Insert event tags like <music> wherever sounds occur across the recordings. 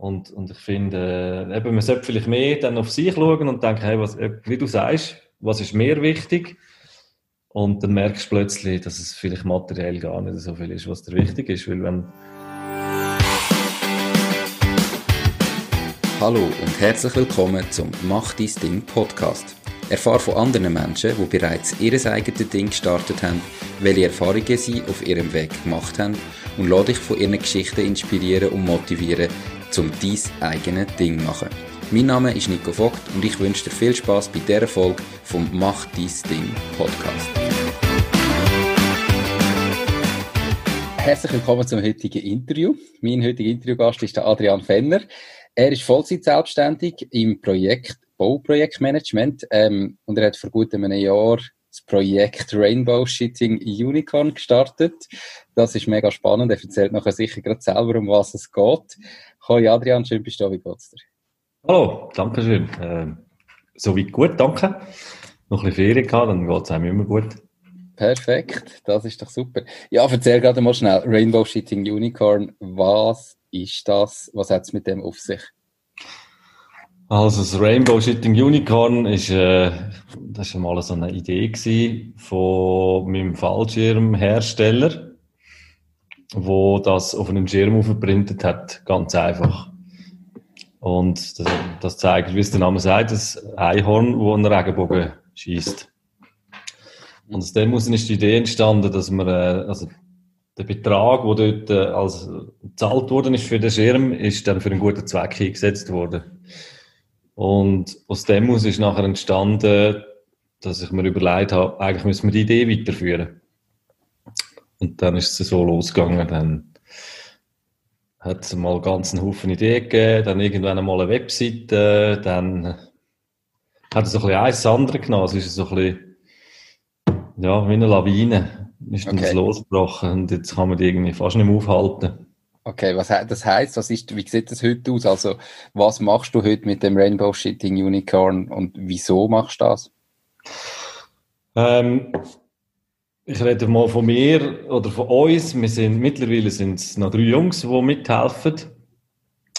Und, und ich finde, eben, man sollte vielleicht mehr dann auf sich schauen und denken, hey, was, äh, wie du sagst, was ist mir wichtig? Und dann merkst du plötzlich, dass es vielleicht materiell gar nicht so viel ist, was dir wichtig ist. Weil wenn Hallo und herzlich willkommen zum Mach dein Ding Podcast. Erfahre von anderen Menschen, die bereits ihr eigenes Ding gestartet haben, welche Erfahrungen sie auf ihrem Weg gemacht haben und lade dich von ihren Geschichten inspirieren und motivieren, um dein eigenes Ding machen. Mein Name ist Nico Vogt und ich wünsche dir viel Spaß bei dieser Folge vom Mach dein Ding Podcast. Herzlich willkommen zum heutigen Interview. Mein heutiger Interviewgast ist der Adrian Fenner. Er ist Vollzeit selbstständig im Projekt Bauprojektmanagement ähm, und er hat vor gut einem Jahr das Projekt Rainbow Shitting Unicorn gestartet. Das ist mega spannend. Er erzählt nachher sicher gerade selber, um was es geht. Hoi Adrian, schön bist du da. Wie geht's dir? Hallo, danke schön. Äh, soweit gut, danke. Noch ein bisschen Ferien gehabt, dann geht es einem immer gut. Perfekt, das ist doch super. Ja, erzähl gerade mal schnell. Rainbow Shitting Unicorn, was ist das? Was hat es mit dem auf sich? Also das Rainbow Shitting Unicorn ist, äh, das ist mal so eine Idee gewesen von meinem Fallschirmhersteller, wo das auf einem Schirm aufgeprintet hat, ganz einfach. Und das, das zeigt, wie es der Name sagt, das Einhorn, wo einen Regenbogen schießt. Und aus dem ist die Idee entstanden, dass man, äh, also der Betrag, der dort äh, als gezahlt worden ist für den Schirm, ist dann für einen guten Zweck eingesetzt worden. Und aus dem ist nachher entstanden, dass ich mir überlegt habe, eigentlich müssen wir die Idee weiterführen. Und dann ist es so losgegangen. Dann hat es mal ganz einen Haufen Ideen gegeben, dann irgendwann einmal eine Webseite, dann hat es so ein bisschen eins andere genommen. Es ist so ein bisschen, ja, wie eine Lawine. Ist okay. das losgebrochen und jetzt kann man die irgendwie fast nicht mehr aufhalten. Okay, was das heißt, was ist, wie sieht das heute aus? Also, was machst du heute mit dem Rainbow Shitting Unicorn und wieso machst du das? Ähm, ich rede mal von mir oder von uns. Wir sind, mittlerweile sind es noch drei Jungs, die mithelfen.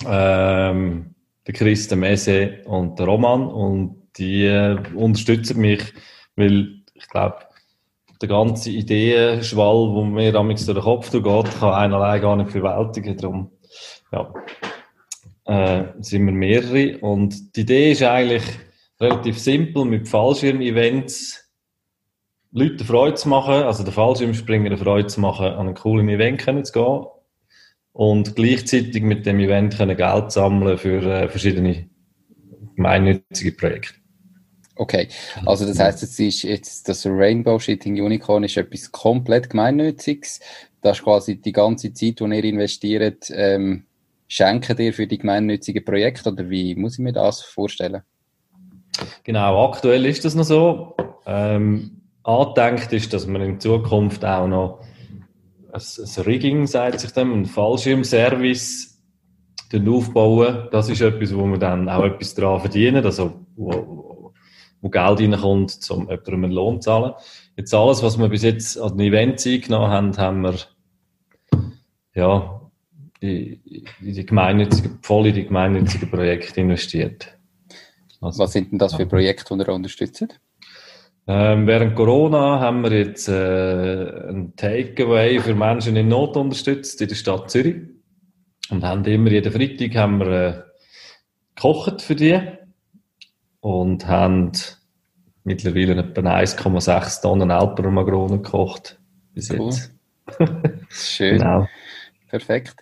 Ähm, der Chris, der Mese und der Roman. Und die äh, unterstützen mich, weil ich glaube, der ganze Ideenschwall, wo mir damals durch den Kopf geht, kann einer allein gar nicht bewältigen. Darum, ja, äh, sind wir mehrere. Und die Idee ist eigentlich relativ simpel, mit Fallschirm-Events Leute Freude zu machen, also der Fallschirmspringer eine Freude zu machen, an einem coolen Event zu gehen und gleichzeitig mit dem Event können Geld sammeln für äh, verschiedene gemeinnützige Projekte. Okay, also das heißt, es ist jetzt das Rainbow Shitting Unicorn ist etwas komplett gemeinnütziges. Das ist quasi die ganze Zeit, die ihr investiert, ähm, schenken dir für die gemeinnützigen Projekte oder wie muss ich mir das vorstellen? Genau, aktuell ist das noch so. Ähm, angedenkt ist, dass man in Zukunft auch noch ein, ein Rigging, sagt sich dem, ein Fallschirmservice aufbauen. Das ist etwas, wo wir dann auch etwas daran verdienen, also wo, wo Geld reinkommt, um jemandem einen Lohn zu zahlen. Jetzt alles, was wir bis jetzt an den Events eingenommen haben, haben wir ja, in, die gemeinnützigen, voll in die gemeinnützigen Projekte investiert. Also, was sind denn das für Projekte, die ihr unterstützt? Ähm, während Corona haben wir jetzt äh, ein Takeaway für Menschen in Not unterstützt in der Stadt Zürich und haben immer jeden Freitag haben wir äh, gekocht für die und haben mittlerweile etwa 1,6 Tonnen Alpermagronen gekocht bis cool. jetzt. <laughs> Schön. Genau. Perfekt.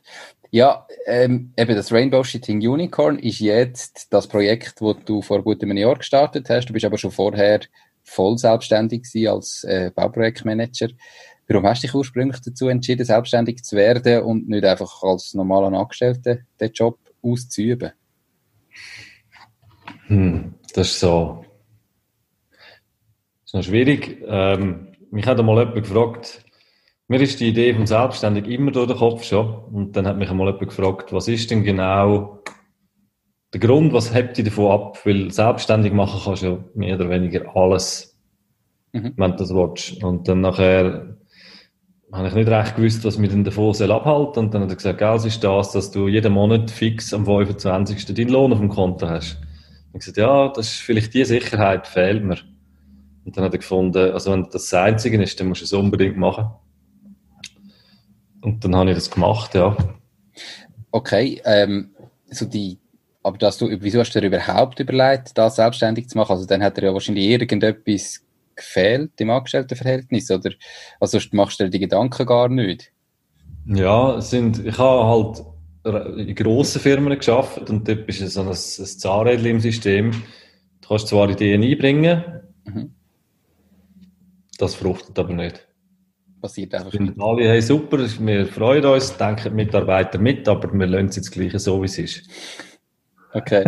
Ja, ähm, eben das Rainbow Shitting Unicorn ist jetzt das Projekt, das du vor gut einem Jahr gestartet hast. Du bist aber schon vorher voll selbstständig als äh, Bauprojektmanager. Warum hast du dich ursprünglich dazu entschieden, selbstständig zu werden und nicht einfach als normaler Angestellter den Job auszuüben? Hm, das ist so. Das ist noch schwierig. Ähm, mich hat einmal jemand gefragt, mir ist die Idee von Selbstständig immer durch den Kopf schon. Und dann hat mich einmal jemand gefragt, was ist denn genau der Grund, was hebt dich davon ab? Weil selbstständig machen kannst du ja mehr oder weniger alles, mhm. wenn du das willst. Und dann nachher habe ich nicht recht gewusst, was mich denn davon soll abhalten Und dann hat er gesagt, Geld ist das, dass du jeden Monat fix am 25. deinen Lohn auf dem Konto hast. Ich habe gesagt, ja, das ist vielleicht die Sicherheit, fehlt mir. Und dann hat er gefunden, also wenn das das Einzige ist, dann musst du es unbedingt machen. Und dann habe ich das gemacht, ja. Okay, ähm, so die, aber dass du, wieso hast du dir überhaupt überlegt, das selbstständig zu machen? Also dann hat er ja wahrscheinlich irgendetwas gefehlt im Angestelltenverhältnis, oder? Also machst du dir die Gedanken gar nicht? Ja, sind, ich habe halt in grossen Firmen geschafft und dort bist du so ein, ein Zahnrädchen im System. Du kannst zwar Ideen einbringen, mhm. das fruchtet aber nicht passiert einfach nicht. Alle, hey, super, wir freuen uns, denken Mitarbeiter mit, aber wir lassen es jetzt gleich so, wie es ist. Okay.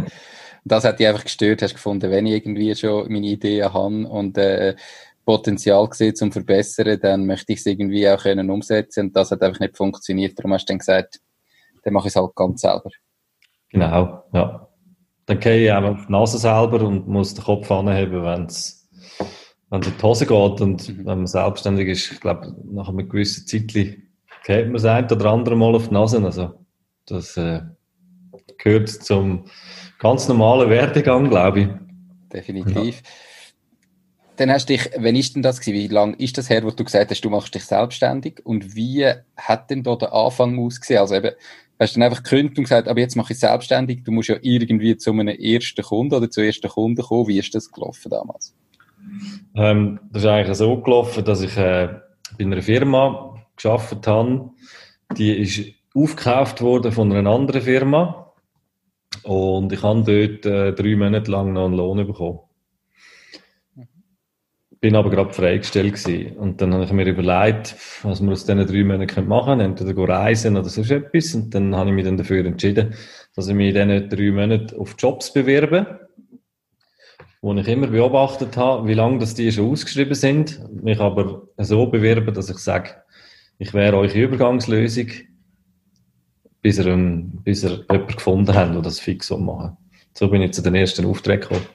Das hat dich einfach gestört, hast gefunden, wenn ich irgendwie schon meine Ideen habe und äh, Potenzial gesehen zum Verbessern, dann möchte ich es irgendwie auch können umsetzen und das hat einfach nicht funktioniert. Darum hast du dann gesagt, dann mache ich es halt ganz selber. Genau, ja. Dann gehe ich einfach auf die Nase selber und muss den Kopf anheben, wenn es wenn es in die Hose geht und mhm. wenn man selbstständig ist, ich glaube, nach einem gewissen Zeit geht man das ein oder andere Mal auf die Nase. Also, das äh, gehört zum ganz normalen Werdegang, glaube ich. Definitiv. Ja. Dann hast du dich, wenn ist denn das gewesen? Wie lange ist das her, wo du gesagt hast, du machst dich selbstständig? Und wie hat denn da der Anfang ausgesehen? Also eben, hast du dann einfach gekündigt und gesagt, aber jetzt mache ich selbstständig. Du musst ja irgendwie zu einem ersten Kunden oder zu ersten Kunden kommen. Wie ist das gelaufen damals? Ähm, das ist eigentlich so gelaufen, dass ich äh, bei einer Firma geschafft habe. Die ist aufgekauft worden von einer anderen Firma. Und ich habe dort äh, drei Monate lang noch einen Lohn bekommen. Bin aber gerade freigestellt gewesen. Und dann habe ich mir überlegt, was wir aus diesen drei Monaten machen können. Entweder reisen oder so etwas. Und dann habe ich mich dann dafür entschieden, dass ich mich in diesen drei Monaten auf Jobs bewerbe wo ich immer beobachtet habe, wie lange das die schon ausgeschrieben sind, mich aber so bewerben, dass ich sage, ich wäre eure Übergangslösung, bis ihr, einen, bis ihr jemanden gefunden habt, der das fix machen. So bin ich zu den ersten Aufträgen gekommen.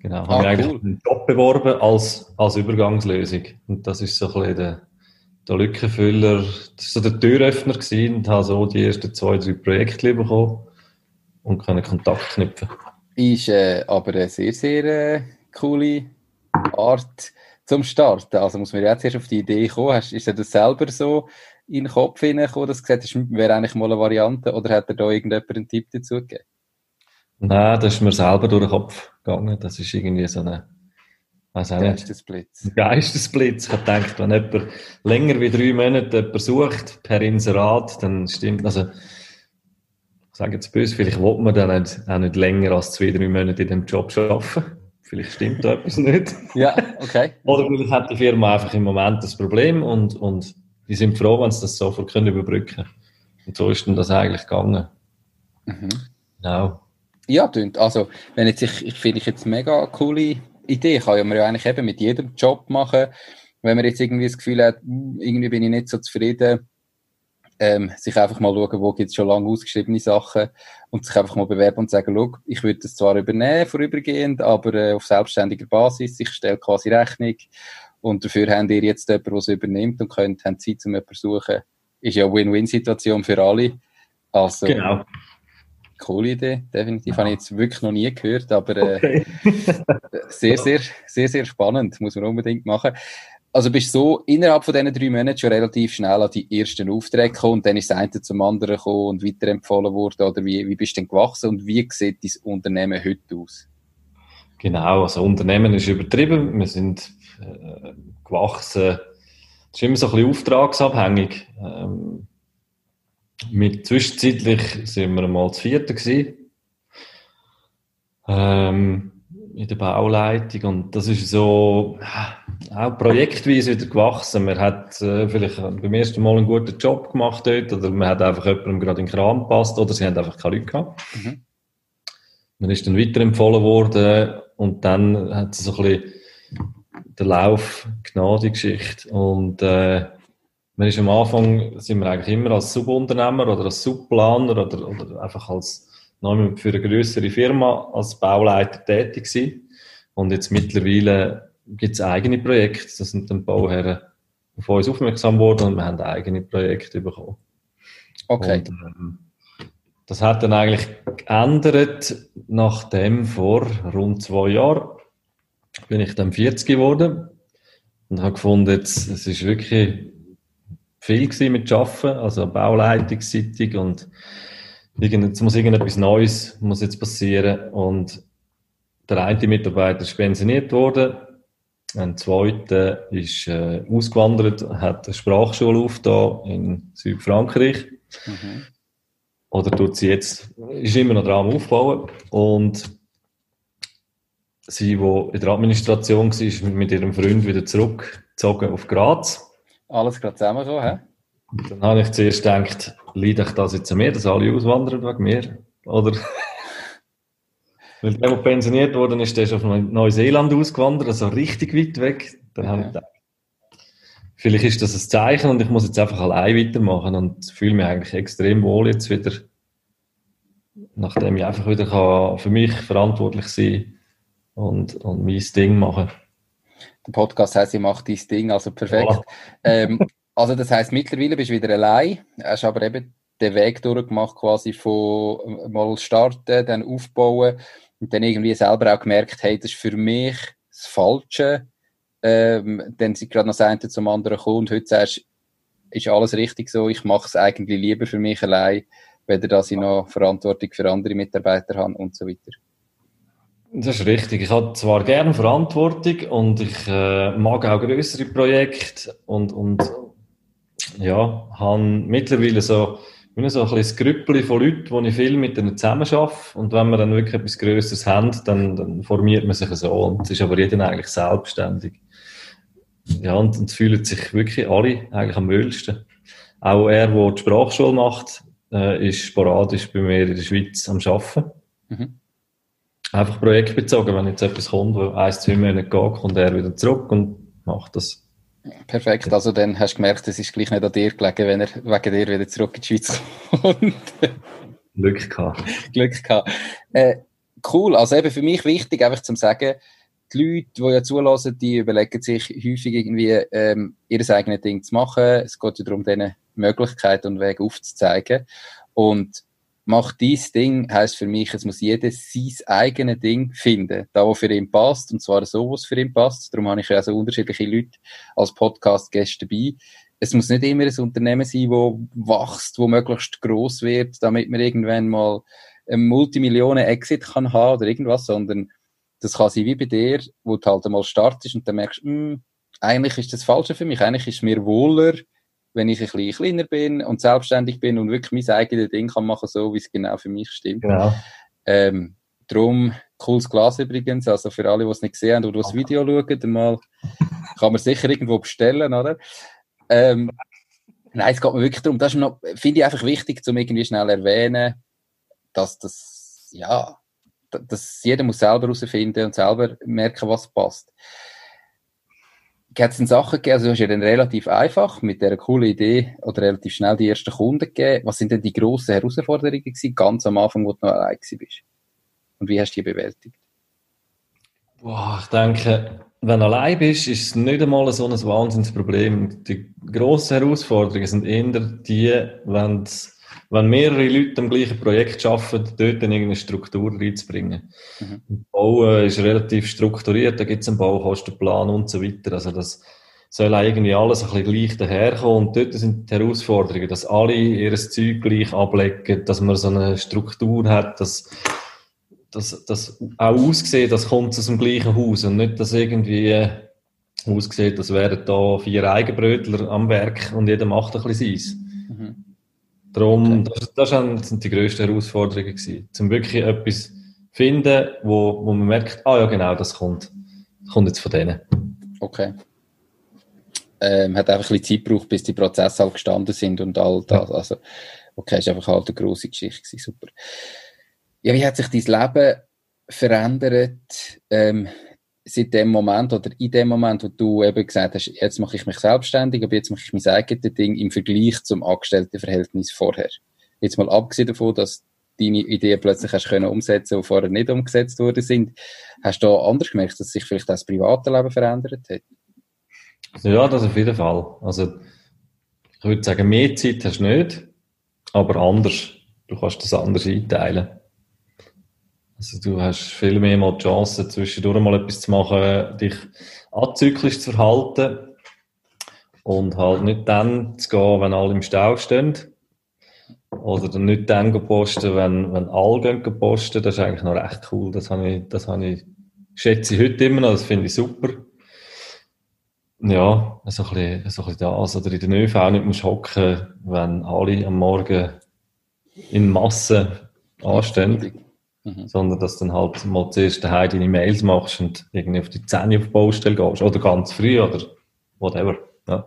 Genau, ah, habe ich eigentlich einen Job beworben als, als Übergangslösung. Und das ist so ein bisschen der, der Lückenfüller, das ist so der Türöffner gewesen und habe so die ersten zwei, drei Projekte bekommen und können Kontakt knüpfen. Ist äh, aber eine sehr, sehr äh, coole Art zum Starten. Also muss man jetzt erst auf die Idee kommen. Hast, ist er das selber so in den Kopf hineingekommen, dass du gesagt hast, wäre eigentlich mal eine Variante oder hat er da irgendjemand einen Tipp dazu gegeben? Nein, das ist mir selber durch den Kopf gegangen. Das ist irgendwie so eine auch Geistesblitz. Ein Geistesblitz. Ich habe gedacht, wenn jemand länger wie drei Monate jemanden sucht per Inserat, dann stimmt, also sage jetzt böse, vielleicht will man dann nicht, auch nicht länger als zwei, drei Monate in dem Job arbeiten. Vielleicht stimmt da etwas nicht. Ja, okay. Oder vielleicht hat die Firma einfach im Moment das Problem und, und die sind froh, wenn sie das sofort können überbrücken Und so ist dann das eigentlich gegangen. Mhm. Genau. Ja, also, wenn jetzt, ich, ich finde ich jetzt mega coole Idee. Kann man ja eigentlich eben mit jedem Job machen. Wenn man jetzt irgendwie das Gefühl hat, hm, irgendwie bin ich nicht so zufrieden, ähm, sich einfach mal schauen, wo gibt es schon lange ausgeschriebene Sachen und sich einfach mal bewerben und sagen, schau, ich würde das zwar übernehmen, vorübergehend, aber äh, auf selbstständiger Basis, ich stelle quasi Rechnung und dafür haben ihr jetzt jemanden, der es übernimmt und könnt, haben Zeit, um jemanden zu suchen. Ist ja eine Win-Win-Situation für alle. Also, genau. Coole Idee, definitiv. Ja. Habe ich jetzt wirklich noch nie gehört, aber äh, okay. <laughs> sehr, sehr, sehr, sehr spannend. Muss man unbedingt machen. Also bist du so innerhalb von diesen drei Monaten schon relativ schnell an die ersten Aufträge gekommen und dann ist das eine zum anderen gekommen und weiterempfohlen worden oder wie, wie bist du denn gewachsen und wie sieht dein Unternehmen heute aus? Genau, also Unternehmen ist übertrieben, wir sind äh, gewachsen, das ist immer so ein bisschen auftragsabhängig. Ähm, mit zwischenzeitlich sind wir mal zu vierten gewesen. Ähm, in der Bauleitung und das ist so auch projektweise wieder gewachsen. Man hat äh, vielleicht beim ersten Mal einen guten Job gemacht dort oder man hat einfach jemandem gerade in den Kram gepasst oder sie haben einfach keine Leute gehabt. Mhm. Man ist dann weiterempfohlen worden und dann hat es so ein bisschen der Lauf Gnade Geschichte und äh, man ist am Anfang sind wir eigentlich immer als Subunternehmer oder als Subplaner oder, oder einfach als für eine größere Firma als Bauleiter tätig gewesen. Und jetzt mittlerweile gibt es eigene Projekte, das sind dann Bauherren auf uns aufmerksam geworden und wir haben eigene Projekte bekommen. Okay. Und, ähm, das hat dann eigentlich geändert, nachdem vor rund zwei Jahren bin ich dann 40 geworden und habe gefunden, jetzt, es ist wirklich viel gewesen mit Arbeiten, also bauleitungsseitig und jetzt muss irgendetwas Neues muss jetzt passieren und der eine Mitarbeiter ist pensioniert worden, ein zweiter ist äh, ausgewandert, hat eine Sprachschule aufgetan in Südfrankreich. Mhm. Oder tut sie jetzt, ist immer noch dran am Aufbauen. Und sie, die in der Administration war, mit ihrem Freund wieder zurückgezogen auf Graz. Alles gerade zusammen so, hä? Dann habe ich zuerst gedacht, leide ich das jetzt an mir, dass alle auswandern wegen mir? Oder? <laughs> Weil der, der pensioniert worden ist, der ist auf Neuseeland ausgewandert, also richtig weit weg. Dann ja. habe ich gedacht, vielleicht ist das ein Zeichen und ich muss jetzt einfach allein weitermachen und fühle mich eigentlich extrem wohl jetzt wieder, nachdem ich einfach wieder kann für mich verantwortlich sein und, und mein Ding machen. Der Podcast heißt, ich mache dein Ding, also perfekt. Ja. <laughs> Ähm, also das heißt, mittlerweile bist du wieder allein, hast aber eben den Weg durchgemacht quasi von mal starten, dann aufbauen und dann irgendwie selber auch gemerkt, hey, das ist für mich das Falsche, ähm, dann sind gerade noch das eine zum anderen gekommen und heute sagst ist alles richtig so, ich mache es eigentlich lieber für mich allein, weder dass ich noch Verantwortung für andere Mitarbeiter habe und so weiter. Das ist richtig. Ich habe zwar gerne Verantwortung und ich äh, mag auch größere Projekte und, und ja, habe mittlerweile so bin so ein bisschen Grüppel von Leuten, wo ich viel mit denen zusammen arbeite. Und wenn wir dann wirklich etwas Größeres haben, dann, dann formiert man sich so. Und es ist aber jeder eigentlich selbstständig. Ja, und, und fühlen sich wirklich alle eigentlich am wohlsten. Auch er, der die Sprachschule macht, äh, ist sporadisch bei mir in der Schweiz am Arbeiten. Mhm. Einfach projektbezogen. Wenn jetzt etwas kommt, wo ein, zwei Monate geht, kommt er wieder zurück und macht das. Perfekt, also dann hast du gemerkt, es ist gleich nicht an dir gelegen, wenn er wegen dir wieder zurück in die Schweiz <laughs> kommt. Glück gehabt. Glück gehabt. Äh, cool, also eben für mich wichtig, einfach zu sagen, die Leute, die ja zulassen, die überlegen sich häufig irgendwie, ähm, ihr eigenes Ding zu machen. Es geht ja darum, denen Möglichkeiten und Wege aufzuzeigen. Und mach dies Ding heisst für mich, es muss jeder sein eigenes Ding finden, da wo für ihn passt, und zwar so, was für ihn passt. Darum habe ich ja so unterschiedliche Leute als Podcast-Gäste dabei. Es muss nicht immer ein Unternehmen sein, wo wächst, wo möglichst groß wird, damit man irgendwann mal einen Multimillionen-Exit kann haben oder irgendwas, sondern das kann sein wie bei dir, wo du halt einmal startest und dann merkst, hm, eigentlich ist das Falsche für mich. Eigentlich ist mir wohler, wenn ich ein bisschen kleiner bin und selbstständig bin und wirklich mein eigenes Ding kann machen, so wie es genau für mich stimmt. Genau. Ähm, drum, cooles Glas übrigens, also für alle, die es nicht gesehen haben oder das Video schauen, mal kann man sicher irgendwo bestellen, oder? Ähm, nein, es geht mir wirklich darum, das finde ich einfach wichtig, zum irgendwie schnell erwähnen, dass das, ja, dass jeder muss selber herausfinden und selber merken, was passt. Hat es denn Sachen gegeben, also du hast ja dann relativ einfach mit dieser coolen Idee oder relativ schnell die ersten Kunden gegeben. Was sind denn die grossen Herausforderungen gewesen, ganz am Anfang, wo du noch allein bist? Und wie hast du die bewältigt? Boah, ich denke, wenn du allein bist, ist es nicht einmal so ein Wahnsinnsproblem. Die grossen Herausforderungen sind eher die, wenn wenn mehrere Leute am gleichen Projekt arbeiten, dort dann irgendeine Struktur reinzubringen. Mhm. Bauen ist relativ strukturiert, da gibt es einen Baukostenplan und so weiter. Also das soll irgendwie alles ein bisschen gleich daherkommen. Und dort sind die Herausforderungen, dass alle ihr Zeug gleich ablegen, dass man so eine Struktur hat, dass dass das auch aussieht, das kommt aus dem gleichen Haus und nicht, dass irgendwie aussieht, das wären da vier Eigenbrötler am Werk und jeder macht ein bisschen seins. Mhm. Darum, okay. das, das sind die grössten Herausforderungen gewesen. Zum wirklich etwas finden, wo, wo man merkt, ah ja genau, das kommt, das kommt jetzt von denen. Okay. Ähm, hat einfach ein bisschen Zeit gebraucht, bis die Prozesse halt gestanden sind und all das. Also, okay, ist einfach halt eine grosse Geschichte gewesen, super. Ja, wie hat sich dein Leben verändert, ähm, seit dem Moment oder in dem Moment, wo du eben gesagt hast, jetzt mache ich mich selbstständig, aber jetzt mache ich mein eigenes Ding im Vergleich zum Angestelltenverhältnis vorher. Jetzt mal abgesehen davon, dass deine Ideen plötzlich hast können umsetzen, die vorher nicht umgesetzt worden sind. Hast du da anders gemerkt, dass sich vielleicht das private Leben verändert hat? Ja, das auf jeden Fall. Also, ich würde sagen, mehr Zeit hast du nicht, aber anders. Du kannst das anders einteilen. Also, du hast viel mehr mal die Chance, zwischendurch mal etwas zu machen, dich azyklisch zu verhalten und halt nicht dann zu gehen, wenn alle im Stau stehen. Oder dann nicht dann posten, wenn, wenn alle gehen posten. Das ist eigentlich noch recht cool. Das habe ich, das habe ich, schätze ich heute immer noch. Das finde ich super. Ja, so ein bisschen, so ein bisschen das. Oder in der ÖV nicht musst hocken, wenn alle am Morgen in Massen anstehen. Mhm. Sondern dass du dann halt mal zuerst daheim deine Mails machst und irgendwie auf die Zähne auf die Baustelle gehst. Oder ganz früh oder whatever. Ja.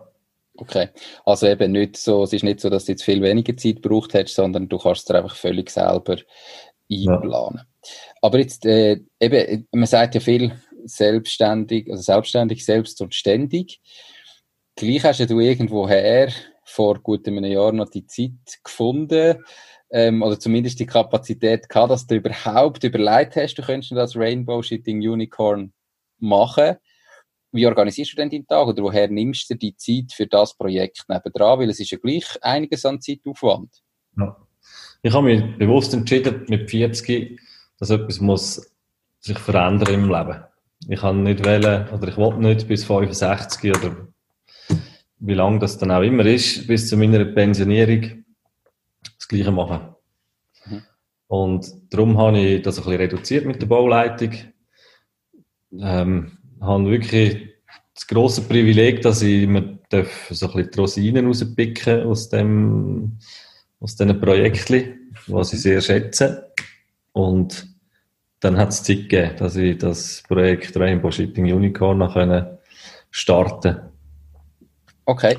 Okay. Also eben nicht so, es ist nicht so, dass du jetzt viel weniger Zeit gebraucht hättest, sondern du kannst es dir einfach völlig selber einplanen. Ja. Aber jetzt, äh, eben, man sagt ja viel, selbstständig, also selbstständig, selbst und ständig. Gleich hast ja du irgendwoher vor gut einem Jahr noch die Zeit gefunden, ähm, oder zumindest die Kapazität gehabt, dass du überhaupt überlegt hast, du könntest das Rainbow Shitting Unicorn machen. Wie organisierst du denn deinen Tag oder woher nimmst du die Zeit für das Projekt nebendran? Weil es ist ja gleich einiges an Zeitaufwand. Ja. Ich habe mich bewusst entschieden, mit 40, dass etwas muss sich verändern im Leben. Ich kann nicht wählen, oder ich wollte nicht bis 65 oder wie lange das dann auch immer ist, bis zu meiner Pensionierung Gleiche machen. Mhm. Und darum habe ich das ein bisschen reduziert mit der Bauleitung. Ähm, habe wirklich das große Privileg, dass ich mir darf so ein bisschen die Rosinen rauspicken aus dem, aus diesen Projekten, was ich sehr schätze. Und dann hat es Zeit gegeben, dass ich das Projekt Rainbow Shipping Unicorn noch starten Okay.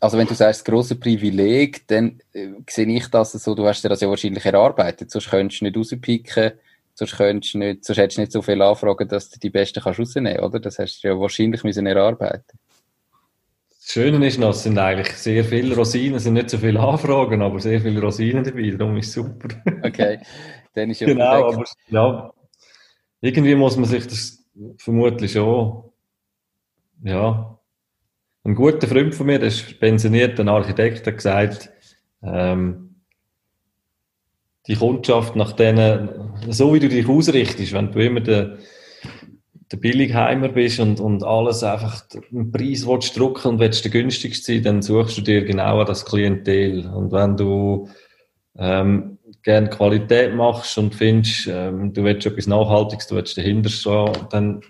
Also wenn du sagst, große Privileg, dann äh, sehe ich das so, du hast dir das ja wahrscheinlich erarbeitet, sonst könntest du nicht rauspicken, sonst könntest du nicht, sonst hättest du nicht so viele Anfragen, dass du die besten kannst rausnehmen, oder? Das hast du ja wahrscheinlich müssen erarbeiten. Das Schöne ist noch, es sind eigentlich sehr viele Rosinen, es sind nicht so viele Anfragen, aber sehr viele Rosinen dabei, darum ist es super. <laughs> Okay. Dann ist ja genau, aber ja, irgendwie muss man sich das vermutlich schon, ja, ein guter Freund von mir, der ist pensionierter Architekt, hat gesagt, ähm, die Kundschaft nach denen, so wie du dich ausrichtest, wenn du immer der, der Billigheimer bist und, und alles einfach den Preis willst drücken und willst der günstigste sein, dann suchst du dir genau das Klientel. Und wenn du ähm, gerne Qualität machst und findest, ähm, du willst etwas Nachhaltiges, du willst dahinter stehen, dann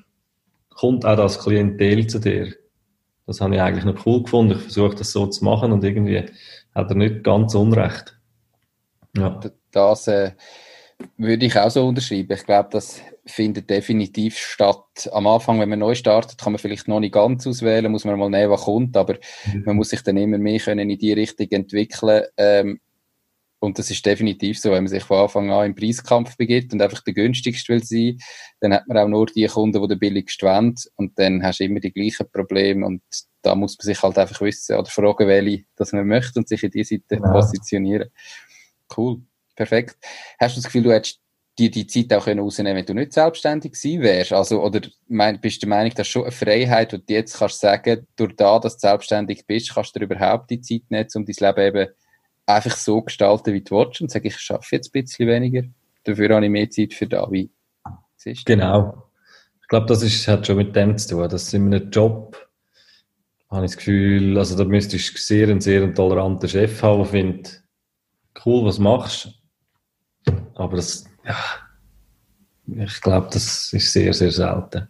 kommt auch das Klientel zu dir. Das habe ich eigentlich noch cool gefunden. Ich versuche das so zu machen und irgendwie hat er nicht ganz unrecht. Ja. Das äh, würde ich auch so unterschreiben. Ich glaube, das findet definitiv statt. Am Anfang, wenn man neu startet, kann man vielleicht noch nicht ganz auswählen, muss man mal nehmen, was kommt, aber mhm. man muss sich dann immer mehr können in die Richtung entwickeln. Ähm, und das ist definitiv so, wenn man sich von Anfang an im Preiskampf begibt und einfach der günstigste will sein, dann hat man auch nur die Kunden, die den billigsten wollen. Und dann hast du immer die gleichen Probleme. Und da muss man sich halt einfach wissen oder fragen, welche das man möchte und sich in diese Seite ja. positionieren. Cool. Perfekt. Hast du das Gefühl, du hättest dir die Zeit auch können rausnehmen wenn du nicht selbstständig gewesen wärst? Also, oder mein, bist du der Meinung, dass schon eine Freiheit, die du jetzt kannst sagen, durch da, dass du selbstständig bist, kannst du dir überhaupt die Zeit nehmen, um dein Leben eben einfach so gestalten, wie du willst und sage, ich schaffe jetzt ein bisschen weniger, dafür habe ich mehr Zeit für da. Wie siehst du? Genau. Ich glaube, das ist, hat schon mit dem zu tun, dass in einem Job habe ich das Gefühl, also da müsstest du sehr, einen sehr toleranten Chef haben, der findet, cool, was machst aber das, ja, ich glaube, das ist sehr, sehr selten.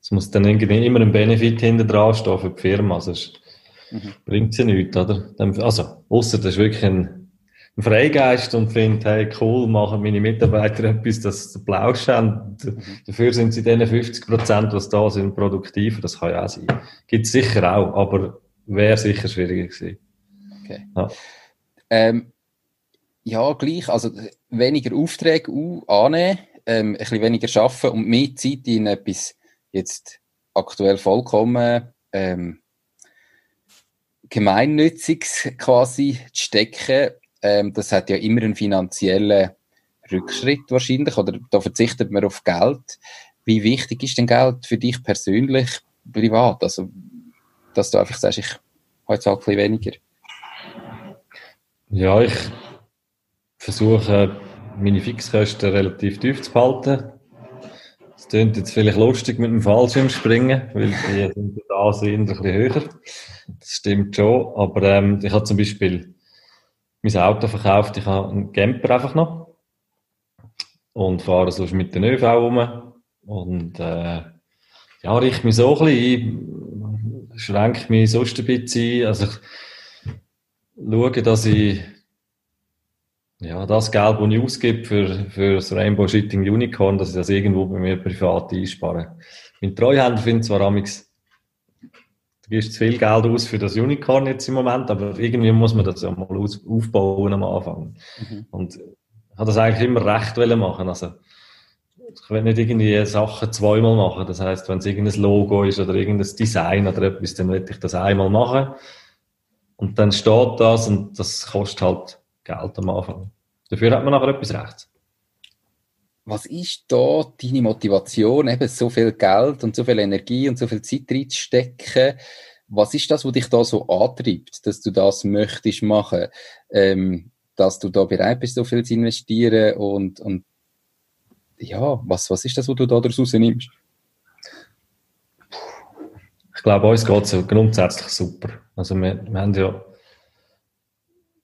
Es muss dann irgendwie immer ein Benefit hinter dran stehen für die Firma. Also Mhm. Bringt sie ja nichts, oder? Also, außer das ist wirklich ein, ein Freigeist und findet, hey, cool, machen meine Mitarbeiter etwas, das sie Plausch haben. Dafür sind sie denen 50 Prozent, was da sind, produktiver. Das kann ja auch sein. Gibt es sicher auch, aber wäre sicher schwieriger gewesen. Okay. Ja. Ähm, ja, gleich. Also, weniger Aufträge annehmen, ähm, ein bisschen weniger arbeiten und mehr Zeit in etwas jetzt aktuell vollkommen ähm, Gemeinnütziges quasi zu stecken, ähm, das hat ja immer einen finanziellen Rückschritt wahrscheinlich, oder da verzichtet man auf Geld. Wie wichtig ist denn Geld für dich persönlich, privat? Also, dass du einfach sagst, ich habe ein bisschen weniger? Ja, ich versuche, meine Fixkosten relativ tief zu behalten. Das klingt jetzt vielleicht lustig mit dem Fallschirmspringen, weil die sind da sind ein bisschen höher. Das stimmt schon. Aber ähm, ich habe zum Beispiel mein Auto verkauft, ich habe einen Camper einfach noch und fahre sonst mit den ÖV rum und äh, ja, richte mich so ein bisschen ein, schränke mich sonst ein bisschen ein. Also ich schaue, dass ich ja, das Geld, das ich ausgebe für, für das Rainbow Shitting Unicorn, dass ich das irgendwo bei mir privat einspare. Mein Treuhänder findet zwar amix, du gibst zu viel Geld aus für das Unicorn jetzt im Moment, aber irgendwie muss man das ja mal aus, aufbauen am Anfang. Mhm. Und ich habe das eigentlich immer recht machen. Also, ich will nicht irgendwie Sachen zweimal machen. Das heißt, wenn es irgendein Logo ist oder irgendein Design oder etwas, dann will ich das einmal machen. Und dann steht das und das kostet halt Geld am Anfang. Dafür hat man nachher etwas rechts. Was ist da deine Motivation, eben so viel Geld und so viel Energie und so viel Zeit reinzustecken? Was ist das, was dich da so antreibt, dass du das möchtest machen, ähm, dass du da bereit bist, so viel zu investieren und, und ja, was, was ist das, was du da daraus nimmst? Ich glaube, uns geht es grundsätzlich super. Also wir, wir haben ja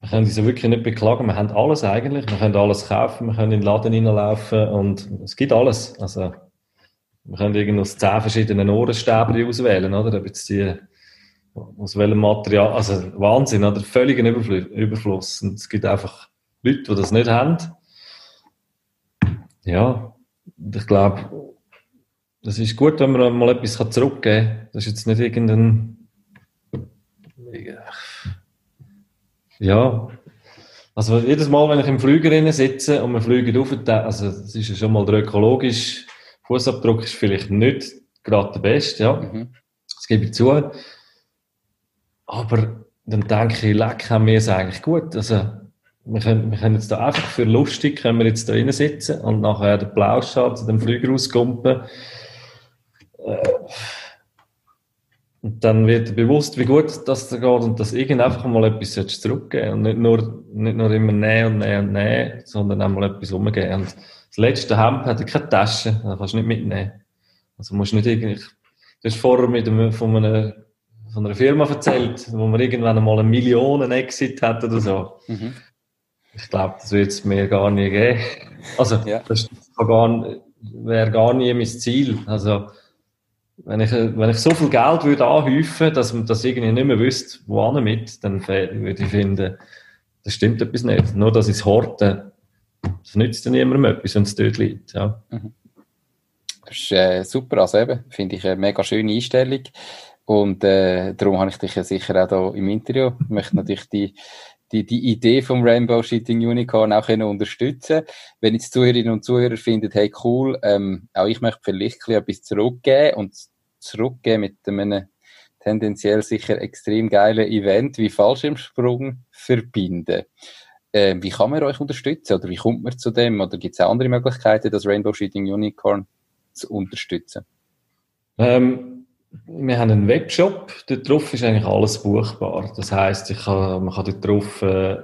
wir können uns wirklich nicht beklagen. Wir haben alles eigentlich. Wir können alles kaufen, wir können in den Laden reinlaufen und es gibt alles. Also, wir können irgendwie aus zehn verschiedenen Ohrenstäbchen auswählen, oder? Ob jetzt die, aus welchem Material, also Wahnsinn, oder? Völliger Überfluss. Und es gibt einfach Leute, die das nicht haben. Ja, ich glaube, das ist gut, wenn man mal etwas zurückgeben kann. Das ist jetzt nicht irgendein, ja. Also jedes Mal, wenn ich im Flüger sitze und wir fliegen auf, also das ist ja schon mal der ökologische Fußabdruck ist vielleicht nicht gerade der beste, ja. Mhm. Das gebe ich zu. Aber dann denke ich, leck, haben wir es eigentlich gut. Also, wir können, wir können jetzt da einfach für lustig, können wir jetzt da sitzen und nachher den Plausch zu dem Flüger rauskumpen. Äh, und dann wird bewusst, wie gut das da geht und dass irgend einfach mal etwas zurückgeben und nicht nur, nicht nur immer nehmen und nehmen und nehmen, sondern auch mal etwas umgeben. Und das letzte Hemd hat keine Tasche, das kannst du nicht mitnehmen. Also musst nicht irgendwie, du hast vorher mit einem, von einer, von einer Firma erzählt, wo man irgendwann einmal eine Million Exit hat oder so. Mhm. Ich glaube, das wird es mir gar nie geben. Also, ja. das wäre gar nie mein Ziel. Also, wenn ich, wenn ich so viel Geld würde anhäufen, dass man das irgendwie nicht mehr wüsste, wo mit, dann würde ich finden, das stimmt etwas nicht. Nur, dass ich es horte, das nützt dann niemandem etwas, wenn es dort liegt. Ja. Mhm. Das ist äh, super, also eben, finde ich eine mega schöne Einstellung. Und äh, darum habe ich dich ja sicher auch hier im Interview. Ich möchte natürlich die, die, die Idee vom Rainbow Shooting Unicorn auch können unterstützen Wenn jetzt Zuhörerinnen und Zuhörer finden, hey cool, ähm, auch ich möchte vielleicht etwas zurückgeben und zurückgeben mit einem tendenziell sicher extrem geilen Event wie Fallschirmsprung verbinden. Ähm, wie kann man euch unterstützen oder wie kommt man zu dem oder gibt es auch andere Möglichkeiten, das Rainbow Shooting Unicorn zu unterstützen? Ähm, wir haben einen Webshop, dort drauf ist eigentlich alles buchbar. Das heisst, ich kann, man kann dort drauf äh,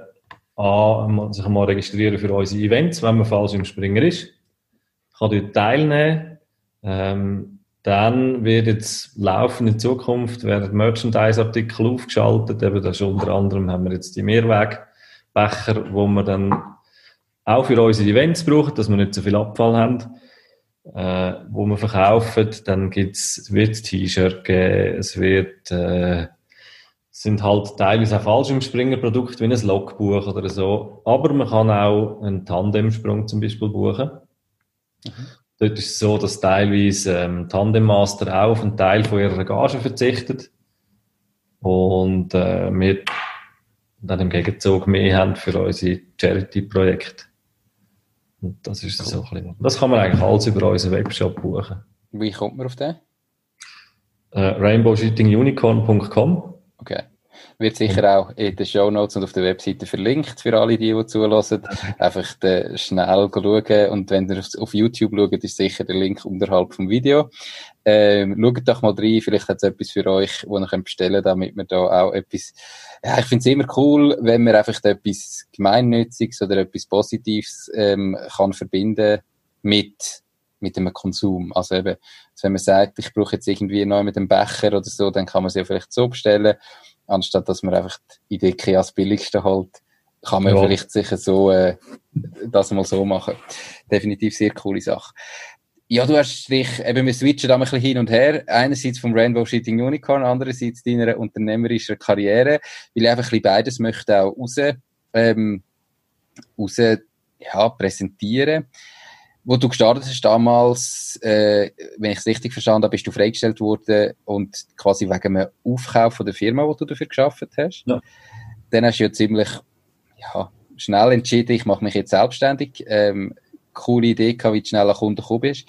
an, sich mal registrieren für unsere Events, wenn man Fallschirmspringer ist. Ich kann dort teilnehmen. Ähm, dann wird jetzt laufen in Zukunft, werden Merchandise-Artikel aufgeschaltet. Eben, das ist unter anderem haben wir jetzt die Mehrwegbecher, wo wir dann auch für unsere Events brauchen, dass wir nicht so viel Abfall haben, äh, wo wir verkaufen. Dann gibt's, wird T-Shirt geben, es wird, äh, sind halt teilweise auch Fallschirmspringerprodukte wie ein Logbuch oder so. Aber man kann auch einen Tandemsprung zum Beispiel buchen. Mhm. Dort ist es so, dass teilweise ähm, Tandem Master auch auf einen Teil von ihrer Gage verzichtet und äh, wir dann im Gegenzug mehr haben für unsere Charity-Projekte. Und das ist so ein bisschen. Das kann man eigentlich alles über unseren Webshop buchen. Wie kommt man auf den? Äh, rainbowshootingunicorn.com. Wird sicher auch in den Show Notes und auf der Webseite verlinkt für alle, die, die zulassen. Einfach schnell schauen und wenn ihr auf YouTube schaut, ist sicher der Link unterhalb vom Video. Ähm, schaut doch mal rein, vielleicht hat es etwas für euch, wo ihr bestellen könnt, damit wir da auch etwas, ja, ich finde es immer cool, wenn man einfach etwas Gemeinnütziges oder etwas Positives ähm, kann verbinden mit mit dem Konsum. Also eben, wenn man sagt, ich brauche jetzt irgendwie neu mit dem Becher oder so, dann kann man sie ja vielleicht so bestellen, anstatt dass man einfach die Idee als billigste holt kann man ja. vielleicht sicher so äh, das mal so machen. Definitiv sehr coole Sache. Ja, du hast dich, eben, wir switchen da ein bisschen hin und her. Einerseits vom Rainbow Shooting Unicorn, andererseits deiner unternehmerischen Karriere, weil ich einfach ein bisschen beides möchte auch raus, ähm, raus, ja, präsentieren. Wo du gestartet hast damals, äh, wenn ich es richtig verstanden habe, bist du freigestellt worden und quasi wegen einem Aufkauf von der Firma, wo du dafür geschafft hast. Ja. Dann hast du ja ziemlich ja, schnell entschieden, ich mache mich jetzt selbstständig. Ähm, coole Idee gehabt, wie du schnell an Kunden gekommen bist.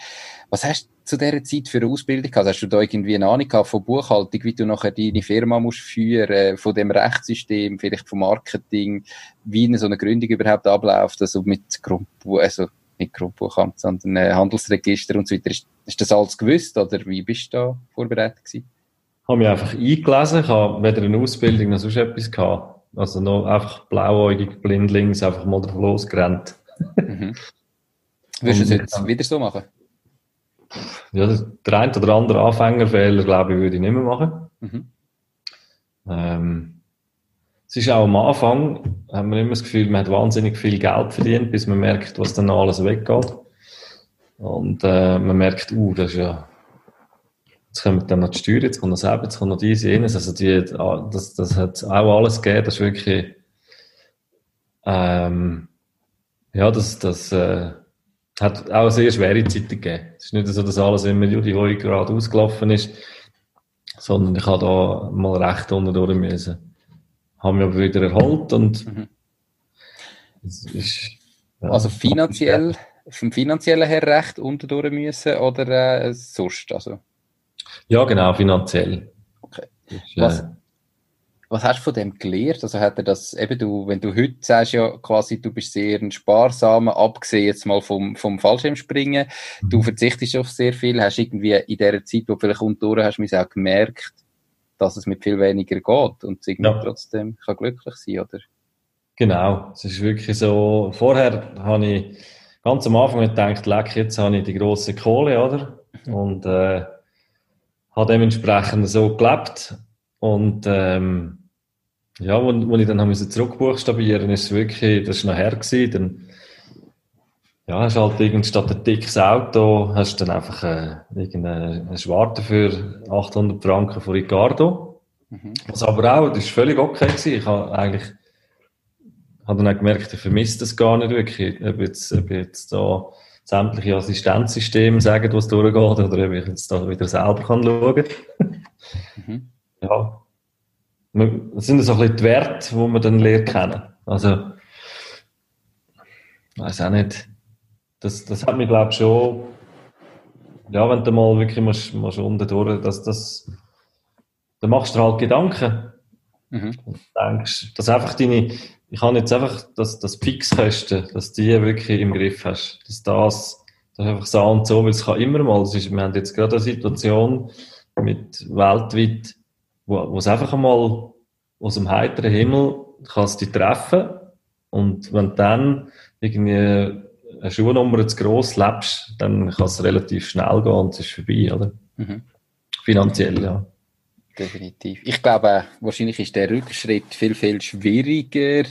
Was hast du zu dieser Zeit für eine Ausbildung gehabt? Hast du da irgendwie eine Ahnung gehabt von Buchhaltung, wie du nachher deine Firma musst führen, von dem Rechtssystem, vielleicht vom Marketing, wie so eine Gründung überhaupt abläuft, also mit Grundbuch, also nicht Grundbuchamt, sondern äh, Handelsregister und so weiter. Ist, ist das alles gewusst oder wie bist du da vorbereitet gewesen? Ich habe mich einfach eingelesen, ich habe weder eine Ausbildung noch sonst etwas gehabt. Also noch einfach blauäugig, blindlings, einfach mal drauf losgerannt. Mhm. Würdest du es jetzt wieder so machen? Ja, der ein oder andere Anfängerfehler, glaube ich, würde ich nicht mehr machen. Mhm. Ähm, es ist auch am Anfang, haben wir immer das Gefühl, man hat wahnsinnig viel Geld verdient, bis man merkt, was dann alles weggeht. Und äh, man merkt, uh, das ist ja Jetzt kommen dann noch die Steuern, jetzt kommt noch selber, jetzt kommt noch diese, jenes. Also die, das, das hat auch alles gegeben. Das ist wirklich, ähm, ja, das, das äh, hat auch sehr schwere Zeiten gegeben. Es ist nicht so, dass alles immer die Heu gerade ausgelaufen ist, sondern ich habe da mal recht unten durch müssen. Haben mich aber wieder erholt und mhm. ist, ja, also finanziell, vom finanziellen her recht unten durch müssen oder äh, sonst? Also? Ja, genau, finanziell. Okay. Was, was hast du von dem gelernt? Also hat er das, eben du, wenn du heute sagst ja quasi, du bist sehr ein sparsamer, abgesehen jetzt mal vom, vom Fallschirmspringen, du mhm. verzichtest auf sehr viel, hast irgendwie in der Zeit, wo du vielleicht unten hast, du auch gemerkt, dass es mit viel weniger geht und irgendwie ja. trotzdem kann glücklich sein, oder? Genau, es ist wirklich so, vorher habe ich ganz am Anfang gedacht, leck, jetzt habe ich die grosse Kohle, oder? Mhm. Und, äh, habe dementsprechend so gelebt und ähm, ja, wo, wo ich dann habe zurückbuchstabieren ist es wirklich, das war noch her gewesen, dann ja, hast halt irgend statt ein dickes Auto, hast du dann einfach äh, irgendeine Schwarte für 800 Franken von Ricardo. Mhm. Was aber auch, das ist völlig okay gewesen. Ich habe eigentlich, habe dann auch gemerkt, ich vermisse das gar nicht wirklich. Ob jetzt, ob jetzt da sämtliche Assistenzsysteme sagen, was durchgeht, oder ob ich jetzt da wieder selber kann schauen kann. mhm. <laughs> Ja. Das sind so ein bisschen die Werte, die man dann lernt kennen. Also, ich weiß auch nicht. Das, das hat mich, glaube ich, schon, ja, wenn du mal wirklich musst, musst unten durch, dass das, dann machst du halt Gedanken. Mhm. Und denkst, dass einfach deine, ich habe jetzt einfach, dass, dass Fixkosten, dass die wirklich im Griff hast. Dass das, das einfach so und so, weil es kann immer mal, das ist, wir haben jetzt gerade eine Situation mit weltweit, wo, wo es einfach einmal aus dem heiteren Himmel kannst dich treffen und wenn du dann irgendwie eine Schuhnummer zu gross lebst, dann kann es relativ schnell gehen und es ist vorbei, oder? Mhm. Finanziell, ja definitiv. Ich glaube, wahrscheinlich ist der Rückschritt viel, viel schwieriger,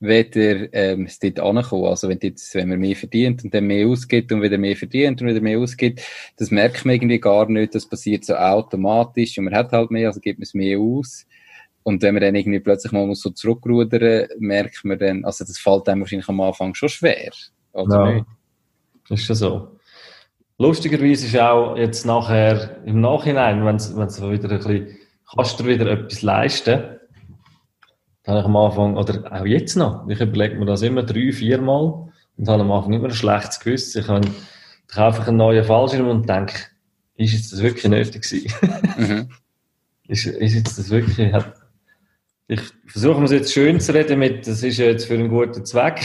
weder ähm, es dort ankommen. Also wenn, jetzt, wenn man mehr verdient und dann mehr ausgibt und wieder mehr verdient und wieder mehr ausgibt, das merkt man irgendwie gar nicht. Das passiert so automatisch und man hat halt mehr, also gibt man es mehr aus. Und wenn man dann irgendwie plötzlich mal so zurückrudern, merkt man dann, also das fällt einem wahrscheinlich am Anfang schon schwer. Oder ja, nicht? ist ja so. Lustigerweise ist auch jetzt nachher, im Nachhinein, wenn es wieder ein bisschen kannst du wieder etwas leisten? Dann habe ich am Anfang, oder auch jetzt noch, ich überlege mir das immer drei, vier Mal und habe am Anfang immer ein schlechtes Gewissen. Ich, habe, ich kaufe einen neuen Fallschirm und denke, ist jetzt das wirklich nötig gewesen? Mhm. <laughs> ist, ist jetzt das wirklich, hat, ich versuche es jetzt schön zu reden mit, das ist jetzt für einen guten Zweck.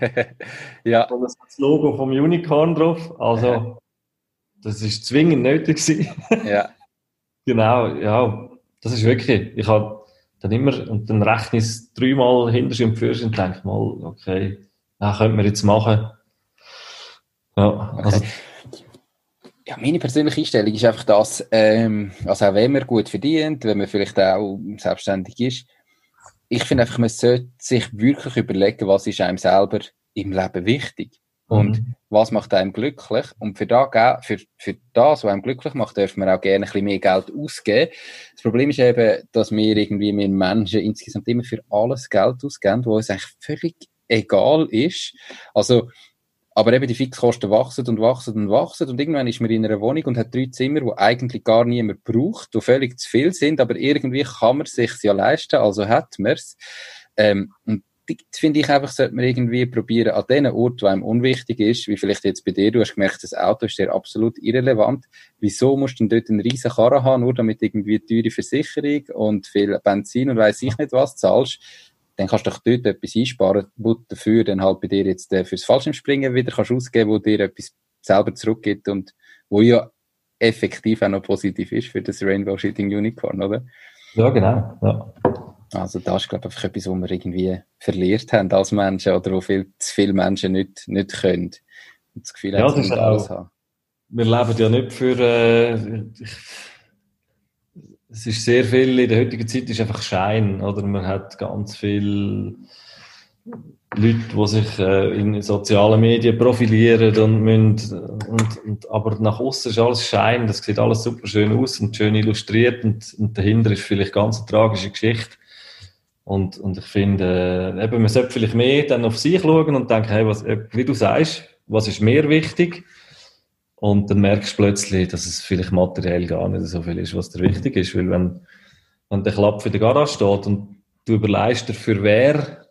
<laughs> ja. Und das hat das Logo vom Unicorn drauf. Also, das ist zwingend nötig gewesen. <laughs> Ja. genau, ja, das ist wirklich, ich habe dann immer, und dann rechne ich es dreimal hinter und für und denke mal, okay, das könnte man jetzt machen. Ja, also, okay. Ja, meine persönliche Einstellung ist einfach das, ähm, also auch wenn man gut verdient, wenn man vielleicht auch selbstständig ist, ich finde einfach, man sollte sich wirklich überlegen, was ist einem selber im Leben wichtig und mhm. was macht einem glücklich. Und für, da, für, für das, was einem glücklich macht, dürfen wir auch gerne ein bisschen mehr Geld ausgeben. Das Problem ist eben, dass wir irgendwie mit Menschen insgesamt immer für alles Geld ausgeben, wo es eigentlich völlig egal ist. Also, aber eben die Fixkosten wachsen und wachsen und wachsen und irgendwann ist man in einer Wohnung und hat drei Zimmer, wo eigentlich gar niemand braucht, die völlig zu viel sind, aber irgendwie kann man es sich ja leisten, also hat man es. Ähm, und das finde ich einfach, sollte man irgendwie probieren, an den Ort, wo einem unwichtig ist, wie vielleicht jetzt bei dir, du hast gemerkt, das Auto ist dir absolut irrelevant. Wieso musst du denn dort einen riesen Karren haben, nur damit irgendwie teure Versicherung und viel Benzin und weiss ich nicht was zahlst? Dann kannst du doch dort etwas einsparen, wo dafür dann halt bei dir jetzt äh, fürs Fallschirmspringen wieder kannst ausgeben, wo dir etwas selber zurückgibt und wo ja effektiv auch noch positiv ist für das Rainbow Shooting Unicorn, oder? Ja, genau. Ja. Also das ist, glaube ich, einfach etwas, was wir irgendwie verliert haben als Menschen oder wo viel, zu viele Menschen nicht, nicht können. Und das Gefühl ja, haben, sie alles haben. Wir leben ja nicht für... Äh, ich, es ist sehr viel, in der heutigen Zeit ist einfach Schein, oder? Man hat ganz viele Leute, die sich äh, in sozialen Medien profilieren und müssen, und, und, aber nach außen ist alles Schein, das sieht alles super schön aus und schön illustriert und, und dahinter ist vielleicht ganz eine tragische Geschichte. Und, und ich finde, äh, eben, man sollte vielleicht mehr dann auf sich schauen und denken, hey, was, wie du sagst, was ist mir wichtig? Und dann merkst du plötzlich, dass es vielleicht materiell gar nicht so viel ist, was dir wichtig ist. Weil wenn, wenn der Klapp für die Garage steht und du überlegst dir, für wer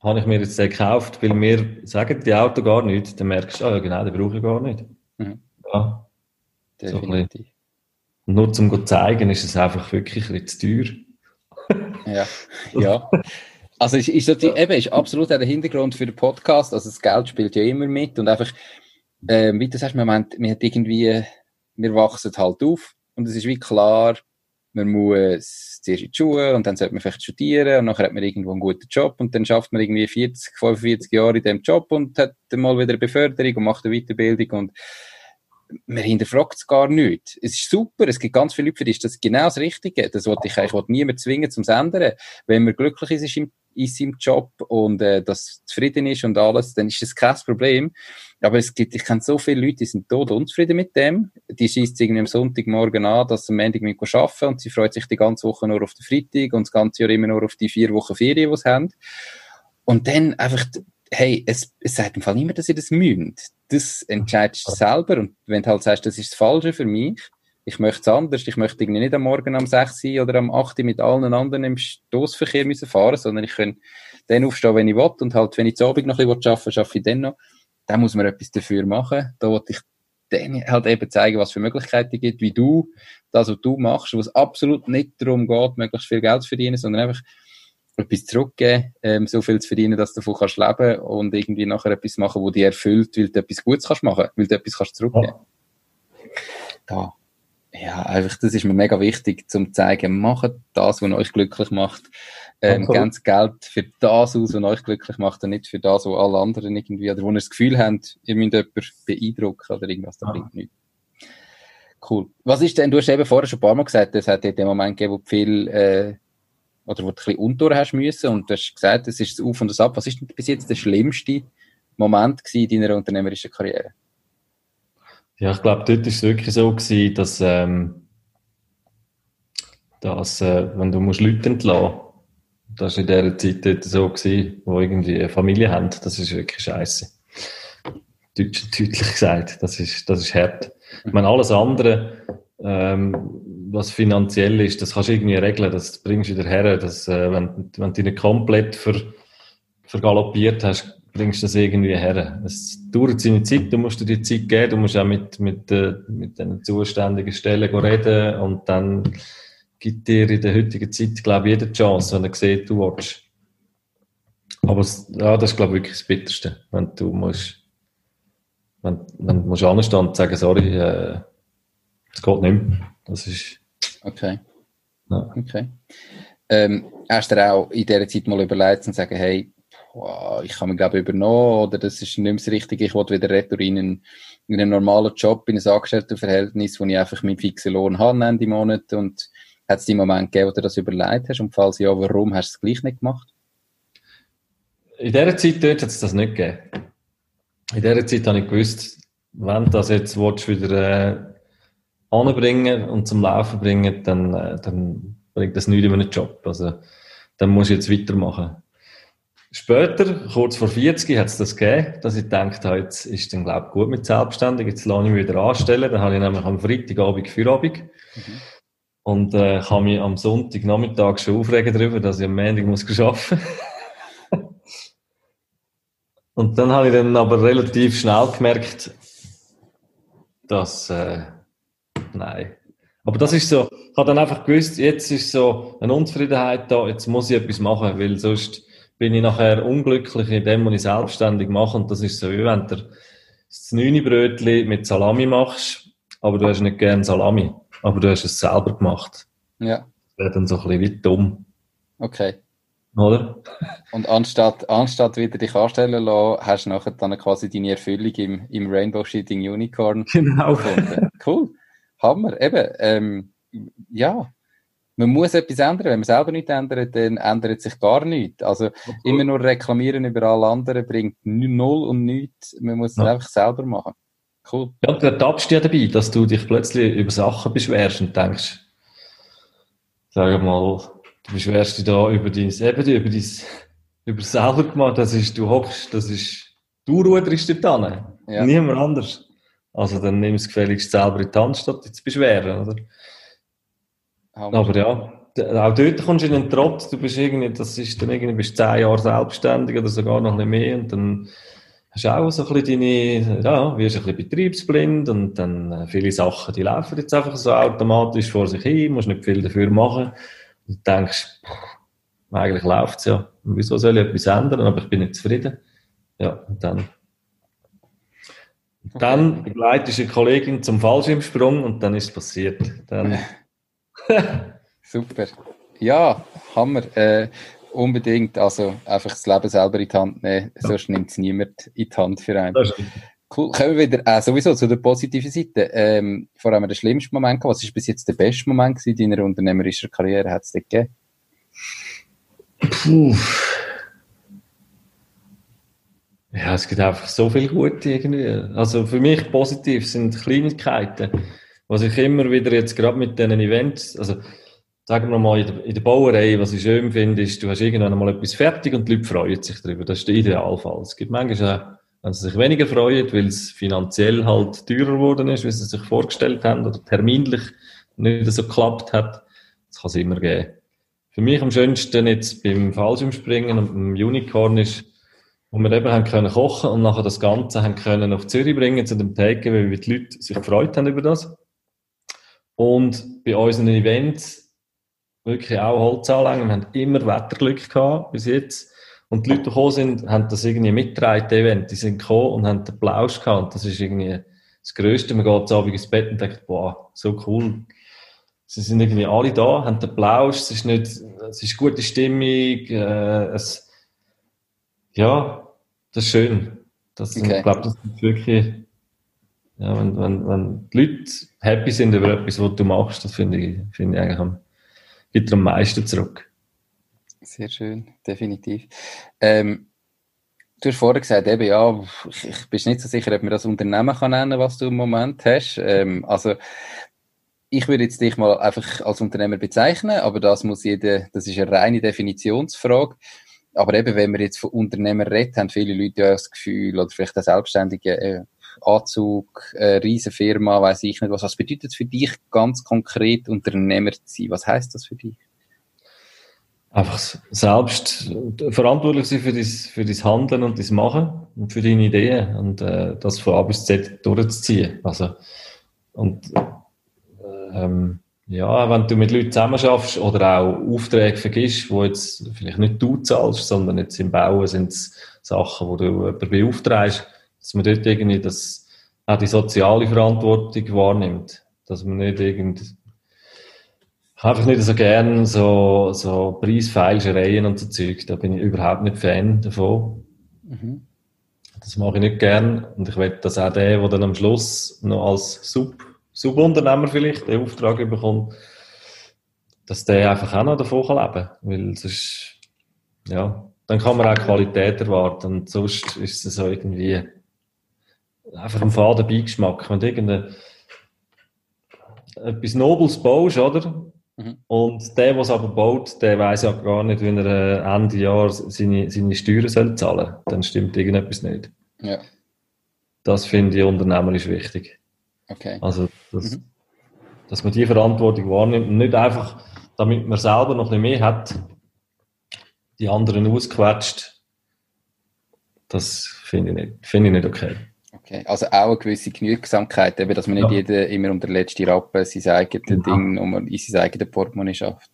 habe ich mir jetzt den gekauft, weil mir sagen die Auto gar nicht, dann merkst du, ah ja genau, den brauche ich gar nicht. Mhm. Ja. Definitiv. So nur zum zu zeigen, ist es einfach wirklich ein zu teuer. <laughs> ja, ja. Also ist, ist, eben, ist absolut der Hintergrund für den Podcast. Also das Geld spielt ja immer mit und einfach ähm, wie du sagst, man, meint, man hat irgendwie, wir wachsen halt auf und es ist wie klar, man muss zuerst in die Schule und dann sollte man vielleicht studieren und nachher hat man irgendwo einen guten Job und dann schafft man irgendwie 40, 45 Jahre in dem Job und hat dann mal wieder eine Beförderung und macht eine Weiterbildung und man hinterfragt es gar nicht. Es ist super, es gibt ganz viele Leute, für die ist das genau das Richtige. Das wollte ich eigentlich wollte niemand zwingen zum Ändern. Wenn man glücklich ist in, in seinem Job und äh, das zufrieden ist und alles, dann ist das kein Problem. Aber es gibt, ich kenne so viele Leute, die sind tot unzufrieden mit dem. Die schießt irgendwie am Sonntagmorgen an, dass sie am Ende arbeiten und sie freut sich die ganze Woche nur auf den Freitag und das ganze Jahr immer nur auf die vier Wochen Ferien, die sie haben. Und dann einfach, hey, es, es sagt im Fall niemand, dass ihr das müsst. Das entscheidest du selber und wenn du halt sagst, das ist das Falsche für mich, ich möchte es anders, ich möchte irgendwie nicht am Morgen um 6 Uhr oder am 8 Uhr mit allen anderen im Stoßverkehr müssen fahren, sondern ich kann dann aufstehen, wenn ich will und halt, wenn ich zu Abend noch ein bisschen arbeiten will, arbeite ich dann noch da muss man etwas dafür machen. Da wollte ich dann halt eben zeigen, was für Möglichkeiten es gibt, wie du das, was du machst, wo es absolut nicht darum geht, möglichst viel Geld zu verdienen, sondern einfach etwas zurückgeben, ähm, so viel zu verdienen, dass du davon kannst leben und irgendwie nachher etwas machen, wo dich erfüllt, weil du etwas Gutes kannst machen, weil du etwas kannst zurückgeben. Ja. Da. Ja, einfach, das ist mir mega wichtig, zum zu zeigen, macht das, was euch glücklich macht ähm, okay. ganz Geld für das aus, was euch glücklich macht und nicht für das, was alle anderen irgendwie, oder wo ihr das Gefühl habt, ihr müsst jemanden beeindrucken oder irgendwas, da ah. bringt nichts. Cool. Was ist denn, du hast eben vorher schon ein paar Mal gesagt, es hat ja den Moment gegeben, wo du viel, äh, oder wo du ein bisschen unter hast müssen und du hast gesagt, es ist das Auf und das Ab. Was ist denn bis jetzt der schlimmste Moment in deiner unternehmerischen Karriere? Ja, ich glaube, dort war es wirklich so gewesen, dass, ähm, dass äh, wenn du musst Leute entlassen das war in dieser Zeit dort so, gewesen, wo irgendwie eine Familie haben. Das ist wirklich scheiße. Deutsch, deutlich gesagt. Das ist, das ist hart. Ich meine, alles andere, ähm, was finanziell ist, das kannst du irgendwie regeln, das bringst du wieder her. Dass, äh, wenn, wenn du nicht komplett ver, vergaloppiert hast, bringst das irgendwie her. Es dauert seine Zeit, du musst dir die Zeit geben, du musst auch mit, mit, äh, mit den zuständigen Stellen reden und dann gibt dir in der heutigen Zeit, glaube ich, jede Chance, wenn er sieht, du willst. Aber ja, das ist, glaube ich, wirklich das Bitterste, wenn du musst, wenn, wenn du musst anstehen und sagen, sorry, äh, es geht nicht mehr. Das ist... Okay. Ja. Okay. Ähm, hast du auch in dieser Zeit mal überlegt und sagen, hey, wow, ich habe mich glaube übernommen oder das ist nicht mehr das Richtige, ich wollte wieder retour in einen, in einen normalen Job, in ein Angestelltenverhältnis, wo ich einfach meinen fixen Lohn habe Ende Monat und hat es die Moment gegeben, wo du das überlegt hast und falls ja, warum hast du es gleich nicht gemacht? In dieser Zeit dort hat es das nicht gegeben. In dieser Zeit habe ich gewusst, wenn du das jetzt willst, wieder äh, anbringen und zum Laufen bringen, dann, äh, dann bringt das nichts in einem Job. Also, dann musst du jetzt weitermachen. Später, kurz vor 40, hat es das gegeben, dass ich gedacht habe, jetzt ist dann, glaube ich, gut mit Selbstständig, jetzt lasse ich mich wieder anstellen. Dann habe ich nämlich am Freitagabend Feierabend. Mhm. Und äh, kann mich am Sonntagnachmittag schon aufregen darüber, dass ich am Montag muss arbeiten muss. <laughs> Und dann habe ich dann aber relativ schnell gemerkt, dass, äh, nein. Aber das ist so, ich habe dann einfach gewusst, jetzt ist so eine Unzufriedenheit da, jetzt muss ich etwas machen, weil sonst bin ich nachher unglücklich in dem, was ich selbstständig mache. Und das ist so, wie wenn du das Brötchen mit Salami machst, aber du hast nicht gern Salami, aber du hast es selber gemacht. Ja. Das wäre dann so ein bisschen wie dumm. Okay. Oder? Und anstatt, anstatt wieder dich anstellen lassen, hast du nachher dann quasi deine Erfüllung im, im Rainbow Shooting Unicorn <laughs> genau. gefunden. Cool. Hammer. Eben, ähm, ja, man muss etwas ändern. Wenn man selber nichts ändert, dann ändert sich gar nichts. Also okay. immer nur reklamieren über alle anderen bringt null und nichts. Man muss es ja. einfach selber machen. Cool. Ja, du ertappst ja dabei, dass du dich plötzlich über Sachen beschwerst und denkst, sag mal, du beschwerst dich da über dein, eben über dein, über selber gemacht, das ist, du hockst, das ist, du ruderst dort Ja. Niemand anders. Also dann nimm es gefälligst selber in die Hand, statt dich zu beschweren, oder? Aber ja, auch dort kommst du in einen Trott, du bist irgendwie, das ist dann irgendwie, bist zehn Jahre selbstständig oder sogar noch bisschen mehr und dann hast du auch so ein bisschen deine, ja, wirst ein bisschen betriebsblind und dann äh, viele Sachen, die laufen jetzt einfach so automatisch vor sich hin, musst nicht viel dafür machen und du denkst, pff, eigentlich läuft's ja, wieso soll ich etwas ändern, aber ich bin nicht zufrieden. Ja, und dann. Dann begleitest du eine Kollegin zum Fallschirmsprung und dann ist es passiert. Dann <laughs> <laughs> Super. Ja, Hammer. Äh, unbedingt. Also einfach das Leben selber in die Hand nehmen, ja. sonst nimmt es niemand in die Hand für einen. Cool. Kommen wir wieder äh, sowieso zu der positiven Seite. Ähm, vor allem der schlimmste Moment. Was ist bis jetzt der beste Moment in deiner unternehmerischen Karriere? Hat es dich gegeben? Puh. Ja, es gibt einfach so viel Gute irgendwie. Also für mich positiv sind Kleinigkeiten. Was ich immer wieder jetzt gerade mit diesen Events, also sagen wir mal in der, in der Bauerei, was ich schön finde, ist, du hast irgendwann mal etwas fertig und die Leute freuen sich darüber. Das ist der Idealfall. Es gibt manchmal auch, wenn sie sich weniger freuen, weil es finanziell halt teurer geworden ist, wie sie sich vorgestellt haben oder terminlich nicht so geklappt hat. Das kann es immer geben. Für mich am schönsten jetzt beim Fallschirmspringen und beim Unicorn ist, wo wir eben haben können kochen und nachher das Ganze haben können auf Zürich bringen zu dem Takeaway, weil die Leute sich gefreut haben über das. Und bei unseren Events wirklich auch Holzanlagen. Wir haben immer Wetterglück gehabt bis jetzt. Und die Leute, die gekommen sind, haben das irgendwie mitgetragen, Event. Die sind gekommen und haben den Plausch gehabt. Und das ist irgendwie das Größte. Man geht abends ins Bett und denkt, boah, so cool. Sie sind irgendwie alle da, haben den Plausch, es ist nicht, es ist gute Stimmung, äh, es, ja, das ist schön. Das, okay. Ich glaube, das ist wirklich, ja, wenn, wenn, wenn die Leute happy sind über etwas, was du machst, das finde ich, finde ich eigentlich am, gibt am meisten zurück. Sehr schön, definitiv. Ähm, du hast vorher gesagt, eben, ja, ich, bin nicht so sicher, ob man das Unternehmen kann nennen, was du im Moment hast. Ähm, also, ich würde jetzt dich mal einfach als Unternehmer bezeichnen, aber das muss jeder, das ist eine reine Definitionsfrage. Aber eben, wenn wir jetzt von Unternehmer reden, haben viele Leute ja das Gefühl, oder vielleicht auch Selbstständige, äh, Anzug, äh, Riesenfirma, weiß ich nicht was. Was bedeutet es für dich ganz konkret, Unternehmer zu sein? Was heißt das für dich? Einfach selbst verantwortlich sein für dein, für dein Handeln und dein Machen und für deine Ideen und äh, das von A bis Z durchzuziehen. Also, und äh, ähm, ja, wenn du mit Leuten zusammen schaffst oder auch Aufträge vergisst, wo jetzt vielleicht nicht du zahlst, sondern jetzt im Bauen sind es Sachen, wo du jemanden beauftragst, dass man dort irgendwie das, auch die soziale Verantwortung wahrnimmt. Dass man nicht irgend, einfach nicht so gern so, so Preisfeilschereien und so Zeug. Da bin ich überhaupt nicht Fan davon. Mhm. Das mache ich nicht gern. Und ich will, dass auch der, der dann am Schluss noch als Sub, Subunternehmer vielleicht den Auftrag bekommt, dass der einfach auch noch davon leben kann. Weil sonst, ja, dann kann man auch Qualität erwarten. Und sonst ist es so irgendwie einfach ein faden Beigeschmack. Wenn du etwas Nobles baust, oder? Mhm. Und der, der es aber baut, der weiß ja gar nicht, wie er äh, Ende Jahr seine, seine Steuern soll zahlen soll. Dann stimmt irgendetwas nicht. Ja. Das finde ich unternehmerisch wichtig. Okay. Also, dass, mhm. dass man die Verantwortung wahrnimmt und nicht einfach, damit man selber noch ein bisschen mehr hat, die anderen ausquetscht. Das finde ich nicht, finde ich nicht okay. Okay, also auch eine gewisse Genügsamkeit, eben, dass man nicht ja. jeder immer um den letzten Rappen sein eigenes genau. Ding um in sein eigenes Portemonnaie schafft.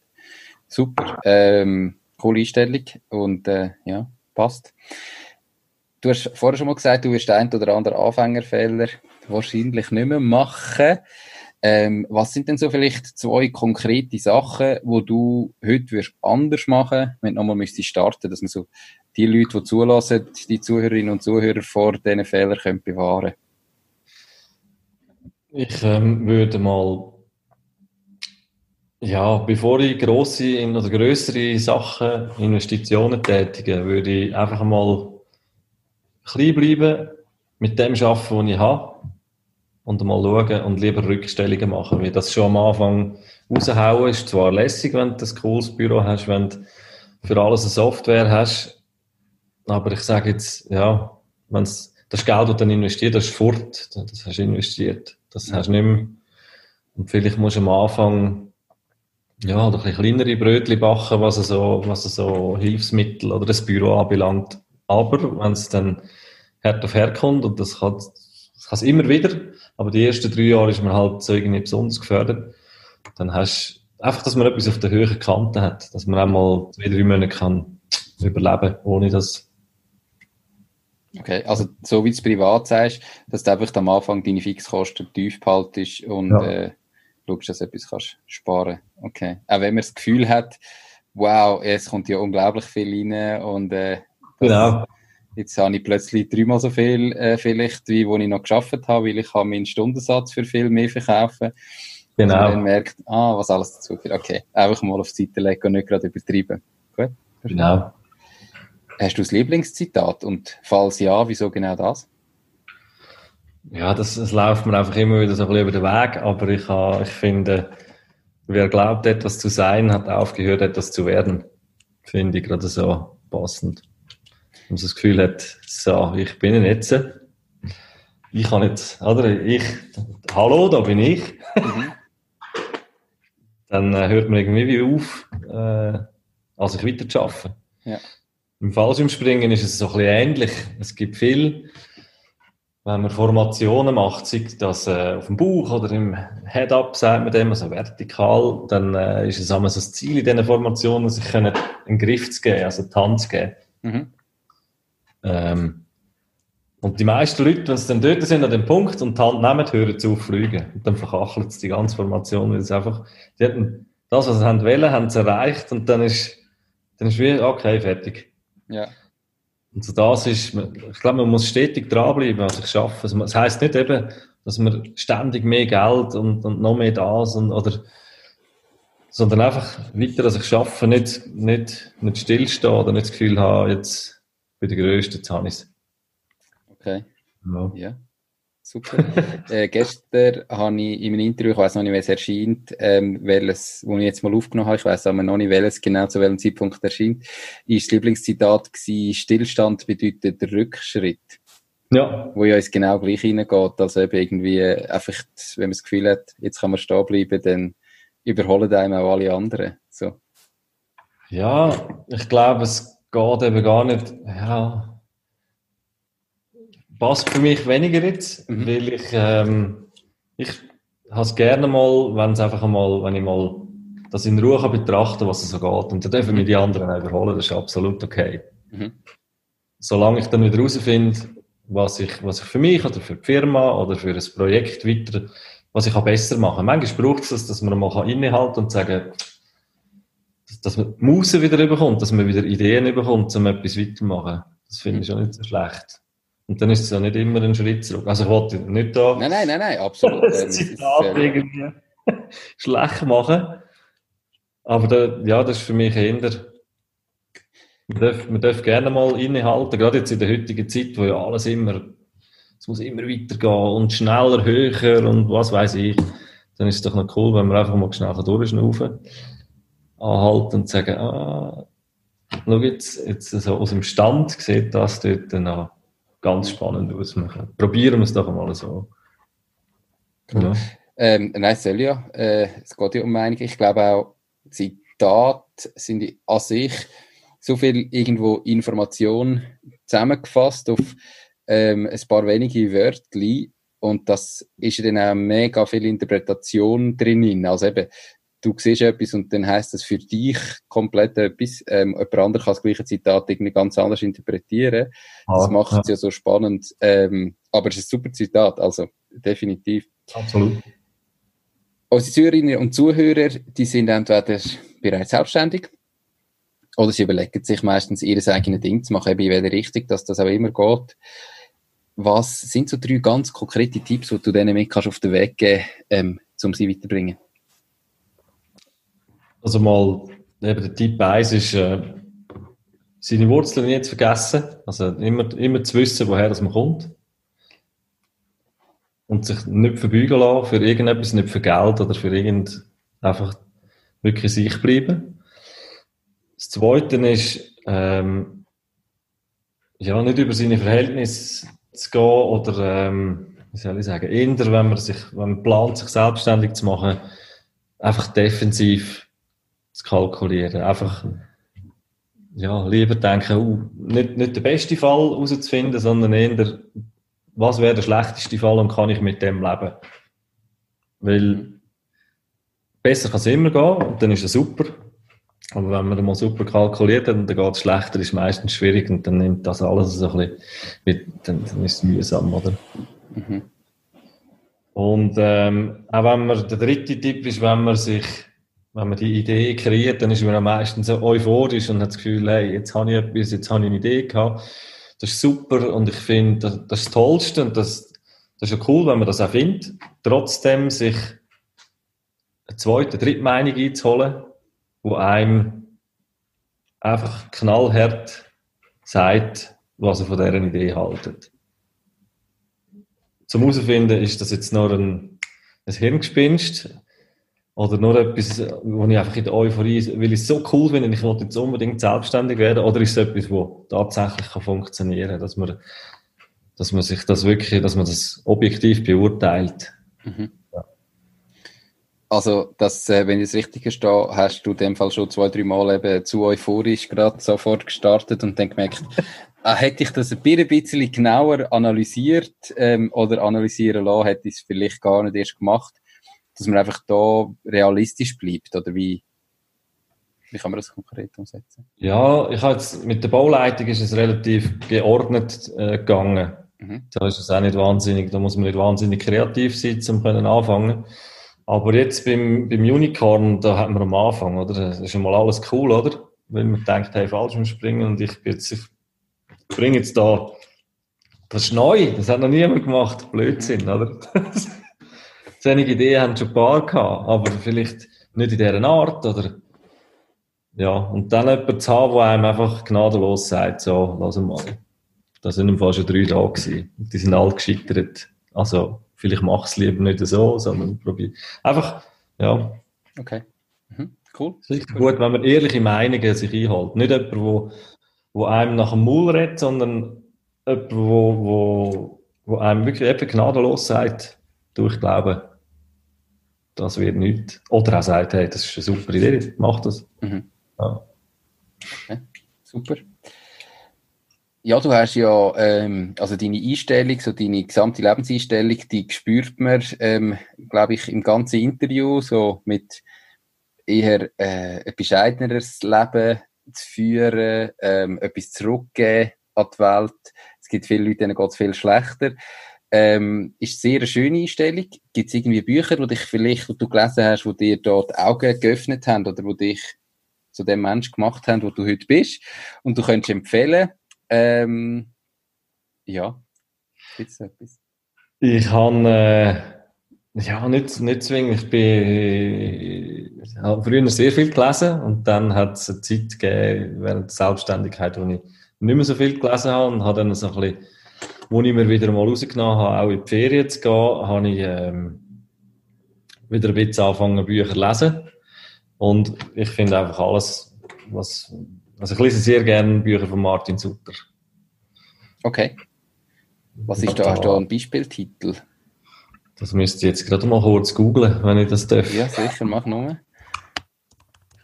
Super, ähm, coole Einstellung und äh, ja, passt. Du hast vorher schon mal gesagt, du wirst ein oder andere Anfängerfehler wahrscheinlich nicht mehr machen. Ähm, was sind denn so vielleicht zwei konkrete Sachen, wo du heute wirst anders machen, wenn du nochmal müsstest starten, dass man so die Leute, die zulassen, die Zuhörerinnen und Zuhörer vor diesen Fehlern können bewahren Ich ähm, würde mal, ja, bevor ich grosse oder größere Sachen, Investitionen tätige, würde ich einfach mal klein bleiben, mit dem arbeiten, was ich habe und mal schauen und lieber Rückstellungen machen, weil das schon am Anfang raushauen ist zwar lässig, wenn du ein cooles Büro hast, wenn du für alles eine Software hast, aber ich sage jetzt, ja, wenn das Geld, das du dann investiert das ist fort, das hast du investiert, das hast du nicht mehr. Und vielleicht musst du am Anfang ja, ein bisschen kleinere Brötchen backen, was so, was so Hilfsmittel oder das Büro anbelangt. Aber wenn es dann hart auf herkommt und das kann, das kann es immer wieder, aber die ersten drei Jahre ist man halt so irgendwie besonders gefördert. Dann hast du einfach, dass man etwas auf der höheren Kante hat, dass man einmal zwei, drei Monate kann überleben, ohne dass Okay, also so wie du es privat sagst, dass du einfach am Anfang deine Fixkosten tief behaltest und ja. äh, schaust, dass du etwas kannst sparen Okay. Auch wenn man das Gefühl hat, wow, es kommt ja unglaublich viel rein und äh, genau. Jetzt habe ich plötzlich dreimal so viel äh, vielleicht, wie wo ich noch geschafft habe, weil ich habe meinen Stundensatz für viel mehr verkaufen. Genau. Und man merkt, ah, was alles dazu führt. Okay, einfach mal auf die Seite legen und nicht gerade übertreiben. Gut? Genau. Hast du das Lieblingszitat? Und falls ja, wieso genau das? Ja, das, das läuft mir einfach immer wieder so ein bisschen über den Weg, aber ich, habe, ich finde, wer glaubt, etwas zu sein, hat aufgehört, etwas zu werden. Finde ich gerade so passend und das Gefühl hat, so, ich bin jetzt, ich kann jetzt, oder, ich, hallo, da bin ich. Mhm. Dann äh, hört man irgendwie wie auf, äh, als ich weiter zu arbeiten. Ja. Im Fallschirmspringen ist es so ein bisschen ähnlich. Es gibt viel, wenn man Formationen macht, sei das äh, auf dem Bauch oder im Head-Up, sagt man dem, also vertikal, dann äh, ist es einmal so das Ziel in diesen Formationen, sich einen Griff zu geben, also die Hand zu geben. Mhm. Ähm, und die meisten Leute, wenn sie dann dort sind an dem Punkt und die Hand nehmen, hören zu fliegen. Und dann verkachelt es die ganze Formation, weil es einfach, die hatten das, was sie haben wollen, haben sie erreicht und dann ist, dann ist wie, okay, fertig. Ja. Und so das ist, ich glaube, man muss stetig dranbleiben, also ich schaffe. Also, das heisst nicht eben, dass man ständig mehr Geld und, und noch mehr das und, oder, sondern einfach weiter, dass ich schaffe, nicht, nicht, nicht stillstehen oder nicht das Gefühl haben, jetzt, jetzt habe ich es. Okay. Ja. ja. Super. <laughs> äh, gestern habe ich in einem Interview, ich weiß noch nicht, wer es erscheint, ähm, welches, wo ich jetzt mal aufgenommen habe, ich weiß aber noch nicht, welches genau zu welchem Zeitpunkt erscheint, ist das Lieblingszitat gewesen, Stillstand bedeutet Rückschritt. Ja. Wo ja ins genau gleich hineingeht, also eben irgendwie einfach, wenn man das Gefühl hat, jetzt kann man stehen bleiben, dann überholen einem auch alle anderen. So. Ja, ich glaube, es geht eben gar nicht, ja, passt für mich weniger jetzt, mhm. weil ich, ähm, ich habe es gerne mal, wenn es einfach einmal, wenn ich mal das in Ruhe betrachten was es so geht. Und dann dürfen wir die anderen auch überholen, das ist absolut okay. Mhm. Solange ich dann wieder rausfinde, was ich, was ich für mich oder für die Firma oder für ein Projekt weiter, was ich auch besser machen kann. Manchmal braucht es das, dass man mal innehalten und sagen, dass man die Muse wieder bekommt, dass man wieder Ideen bekommt, um etwas weiterzumachen. Das finde ich schon nicht so schlecht. Und dann ist es ja nicht immer ein Schritt zurück. Also ich wollte nicht da... Nein, nein, nein, nein, absolut. <laughs> das Zitat ähm, irgendwie <laughs> schlecht machen. Aber da, ja, das ist für mich eher man darf, man darf gerne mal innehalten, gerade jetzt in der heutigen Zeit, wo ja alles immer, es muss immer weitergehen und schneller, höher und was weiß ich. Dann ist es doch noch cool, wenn wir einfach mal schnell durchschnaufen, anhalten und sagen, ah, schau jetzt, jetzt so aus dem Stand sieht das dort noch ganz spannend aus. Probieren wir es doch mal so. Ja. Ähm, nein, soll ja. Äh, es geht ja um einige. Ich glaube auch, Zitate sind an sich so viel irgendwo Information zusammengefasst auf ähm, ein paar wenige Wörter und das ist dann auch mega viel Interpretation drin. Also eben, du siehst etwas und dann heißt das für dich komplett etwas. Ähm, jemand anderes kann das gleiche Zitat irgendwie ganz anders interpretieren. Ah, das macht es ja. ja so spannend. Ähm, aber es ist ein super Zitat, also definitiv. Absolut. Unsere Zuhörerinnen und Zuhörer, die sind entweder bereits selbstständig oder sie überlegen sich meistens ihr eigenes Ding zu machen, eben in welche Richtung, dass das auch immer geht. Was sind so drei ganz konkrete Tipps, die du denen mit kannst auf den Weg geben, ähm, um sie weiterbringen? Also mal, eben der Tipp 1 ist, äh, seine Wurzeln nicht zu vergessen. Also immer, immer zu wissen, woher das man kommt. Und sich nicht verbeugen lassen für irgendetwas, nicht für Geld oder für irgend, einfach wirklich sich bleiben. Das Zweite ist, ähm, ja, nicht über seine Verhältnisse zu gehen oder, ähm, wie soll ich sagen, eher, wenn man sich, wenn man plant, sich selbstständig zu machen, einfach defensiv zu kalkulieren. Einfach, ja, lieber denken, uh, nicht, nicht den besten Fall herauszufinden, sondern eher, was wäre der schlechteste Fall und kann ich mit dem leben? Weil, besser kann es immer gehen und dann ist es super. Aber wenn man mal super kalkuliert hat und dann geht es schlechter, ist es meistens schwierig und dann nimmt das alles so ein bisschen mit, dann, dann ist es mühsam, oder? Mhm. Und ähm, auch wenn man, der dritte Tipp ist, wenn man sich, wenn man die Idee kreiert, dann ist man am meisten so euphorisch und hat das Gefühl, hey, jetzt habe ich etwas, jetzt habe ich eine Idee gehabt. Das ist super und ich finde, das, das ist das Tollste und das, das ist ja cool, wenn man das auch findet. Trotzdem sich eine zweite, dritte Meinung einzuholen, wo einem einfach knallhart sagt, was er von dieser Idee haltet. Zum herausfinden, ist das jetzt nur ein, ein Hirngespinst oder nur etwas, wo ich einfach in der Euphorie, weil ich es so cool finde, ich wollte jetzt unbedingt selbstständig werden, oder ist es etwas, wo tatsächlich kann funktionieren kann, dass man, dass man sich das wirklich, dass man das objektiv beurteilt. Mhm. Also, das, äh, wenn ich es richtig verstehe, hast du in dem Fall schon zwei, drei Mal eben zu euphorisch gerade sofort gestartet und dann gemerkt, äh, <laughs> hätte ich das ein bisschen genauer analysiert ähm, oder analysieren lassen, hätte ich es vielleicht gar nicht erst gemacht, dass man einfach da realistisch bleibt oder wie, wie kann man das konkret umsetzen? Ja, ich habe jetzt, mit der Bauleitung ist es relativ geordnet äh, gegangen. Mhm. Da ist es auch nicht wahnsinnig, da muss man nicht wahnsinnig kreativ sein, um können anfangen. Aber jetzt beim, beim Unicorn, da hat man am Anfang, oder? Das ist schon mal alles cool, oder? Wenn man denkt, hey, falsch springen und ich bin jetzt, ich bringe jetzt da, das ist neu, das hat noch niemand gemacht, Blödsinn, oder? <laughs> Solche Ideen haben schon ein paar gehabt, aber vielleicht nicht in dieser Art, oder? Ja, und dann jemanden zu haben, der einem einfach gnadenlos sagt, so, lass mal. Da sind im Fall schon drei da gewesen. Die sind alle gescheitert. Also, vielleicht mach es lieber nicht so, sondern probier. Einfach, ja. Okay. Mhm. Cool. Es ist gut, wenn man ehrliche Meinungen sich einholt. Nicht jemand, wo, wo einem nach dem Maul redet, sondern jemand, wo, wo, wo einem wirklich eben gnadenlos sagt, du, ich glaube, das wird nicht. Oder auch sagt, hey, das ist eine super Idee, mach das. Mhm. Ja. Okay. Super. Ja, du hast ja, ähm, also deine Einstellung, so deine gesamte Lebenseinstellung, die spürt man, ähm, glaube ich, im ganzen Interview, so mit eher äh, ein bescheideneres Leben zu führen, ähm, etwas zurückgeben an die Welt. Es gibt viele Leute, denen geht es viel schlechter. Ähm, ist sehr eine schöne Einstellung. Gibt es irgendwie Bücher, die dich vielleicht, die du gelesen hast, die dir dort die Augen geöffnet haben oder die dich zu dem Mensch gemacht haben, wo du heute bist? Und du könntest empfehlen, ähm, ja, gibt's etwas? Ich habe, äh, ja, nicht, nicht zwingend. Ich bin, ich habe früher sehr viel gelesen und dann hat es eine Zeit gegeben, während der Selbstständigkeit, wo ich nicht mehr so viel gelesen habe und habe dann so ein bisschen wo ich mir wieder mal rausgenommen habe, auch in die Ferien zu gehen, habe ich ähm, wieder ein bisschen angefangen, Bücher zu lesen. Und ich finde einfach alles, was, also ich lese sehr gerne Bücher von Martin Sutter. Okay. Was ist da, hast du da ein Beispieltitel? Das müsst ihr jetzt gerade mal kurz googlen, wenn ich das darf. Ja, sicher, mach nur.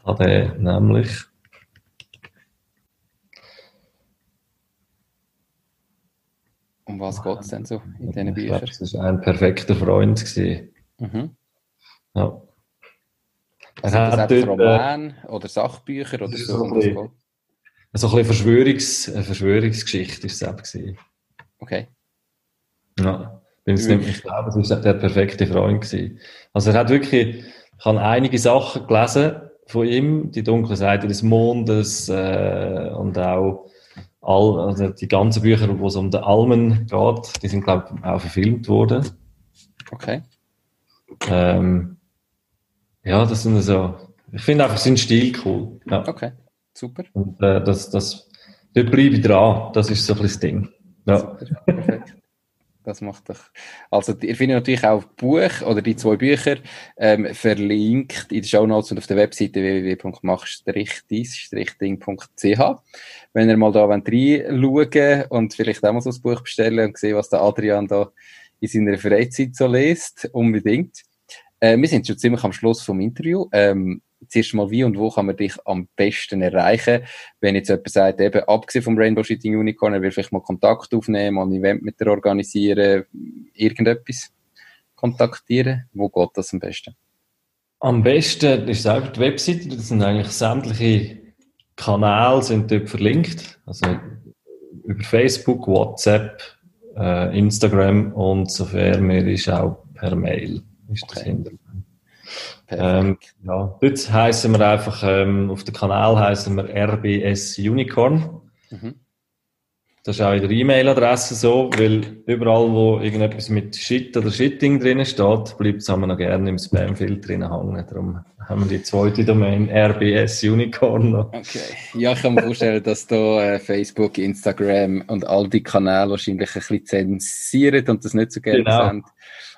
Ich habe nämlich Um was geht es denn so in diesen Büchern? Das war ein perfekter Freund. Mhm. Ja. Also er hat das Roman äh, oder Sachbücher oder so? So ein, bisschen, so ein bisschen Verschwörungs, eine Verschwörungsgeschichte ist es eben gewesen. Okay. Ja, bin es nicht, ich glaube, es war der perfekte Freund gewesen. Also er hat wirklich, ich habe einige Sachen gelesen von ihm, die dunkle Seite des Mondes äh, und auch all, also die ganzen Bücher, wo es um den Almen geht, die sind, glaube ich, auch verfilmt worden. Okay. Ähm, ja, das sind so, ich finde einfach seinen Stil cool. Ja. Okay, super. Und äh, das, das, dort bleibe ich dran, das ist so ein bisschen das Ding. Ja. Super, perfekt. Das macht doch. Also, ihr findet natürlich auch Buch oder die zwei Bücher ähm, verlinkt in den Show Notes und auf der Webseite www.mach-ding.ch. Wenn ihr mal da reinschauen und vielleicht auch mal so ein Buch bestellen und sehen, was der Adrian da in seiner Freizeit so liest, unbedingt. Äh, wir sind schon ziemlich am Schluss vom Interview. Ähm, zuerst mal, wie und wo kann man dich am besten erreichen? Wenn jetzt jemand sagt, eben, abgesehen vom Rainbow Shooting Unicorn, er will vielleicht mal Kontakt aufnehmen, mal ein Event mit dir organisieren, irgendetwas kontaktieren. Wo geht das am besten? Am besten ist selber die Webseite. Das sind eigentlich sämtliche Kanäle sind dort verlinkt. Also über Facebook, WhatsApp, äh, Instagram und sofern mir ist auch per Mail ist das okay. Ähm, ja, dort heißen wir einfach, ähm, auf dem Kanal heißen wir RBS Unicorn. Mhm. Das ist auch in der E-Mail-Adresse so, weil überall, wo irgendetwas mit Shit oder Shitting drin steht, bleibt es noch gerne im Spam-Filter drin hängen. Darum haben wir die zweite Domain RBS Unicorn noch. Okay. Ja, ich kann mir vorstellen, dass da äh, Facebook, Instagram und all die Kanäle wahrscheinlich ein bisschen zensieren und das nicht so gerne genau. sind.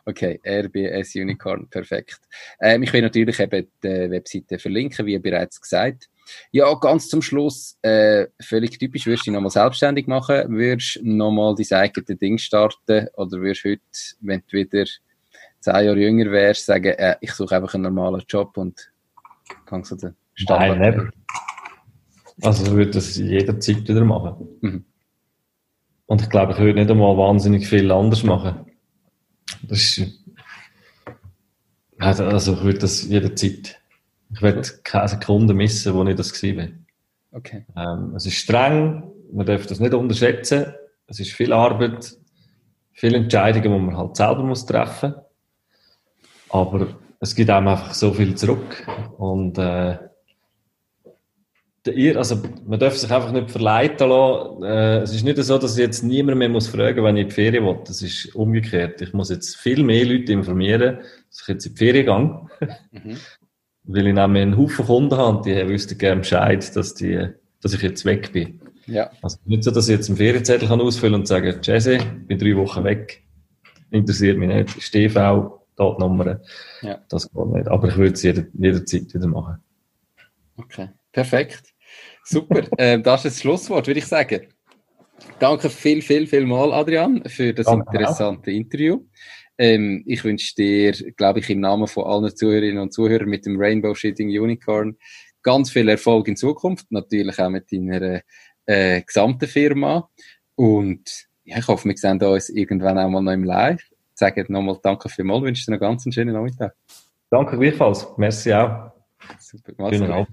Okay, RBS Unicorn, perfekt. Ähm, ich will natürlich eben die Webseite verlinken, wie bereits gesagt. Ja, ganz zum Schluss, äh, völlig typisch, würdest du dich nochmal selbstständig machen, würdest nochmal dein eigenes Ding starten oder würdest du heute, wenn du wieder zehn Jahre jünger wärst, sagen, äh, ich suche einfach einen normalen Job und kann so den Standard Nein, never. Also ich würde das jederzeit wieder machen. Mhm. Und ich glaube, ich würde nicht einmal wahnsinnig viel anders machen. Das ist, also ich würde das jederzeit. Ich werde keine Sekunde missen, wo ich das gesehen bin. Okay. Ähm, es ist streng, man darf das nicht unterschätzen. Es ist viel Arbeit, viele Entscheidungen, die man halt selber muss treffen. Aber es gibt einem einfach so viel zurück. Und äh, ihr, also man darf sich einfach nicht verleiten lassen. Äh, es ist nicht so, dass ich jetzt niemand mehr muss fragen, wenn ich in die Ferien will. Das ist umgekehrt. Ich muss jetzt viel mehr Leute informieren, dass ich jetzt in die Ferien gehe. Mhm. Weil ich nämlich einen Haufen Kunden habe und die wüssten gerne Bescheid, dass, die, dass ich jetzt weg bin. Ja. Also nicht so, dass ich jetzt einen Ferienzettel kann ausfüllen und sagen, Jesse, ich bin drei Wochen weg. Interessiert mich nicht. Ist TV, Datennummer. Ja. Das geht nicht. Aber ich würde es jeder, jederzeit wieder machen. Okay. Perfekt. Super. ähm, das ist das Schlusswort, würde ich sagen. Danke viel, viel, viel mal, Adrian, für das Danke interessante auch. Interview. Ähm, ich wünsche dir, glaube ich, im Namen von allen Zuhörerinnen und Zuhörern mit dem Rainbow Shooting Unicorn ganz viel Erfolg in Zukunft. Natürlich auch mit deiner äh, gesamten Firma. Und ja, ich hoffe, wir sehen uns irgendwann auch mal noch im Live. Ich sage nochmal Danke vielmals, wünsche dir einen ganz schönen Nachmittag. Danke gleichfalls. Merci auch. Super, mach's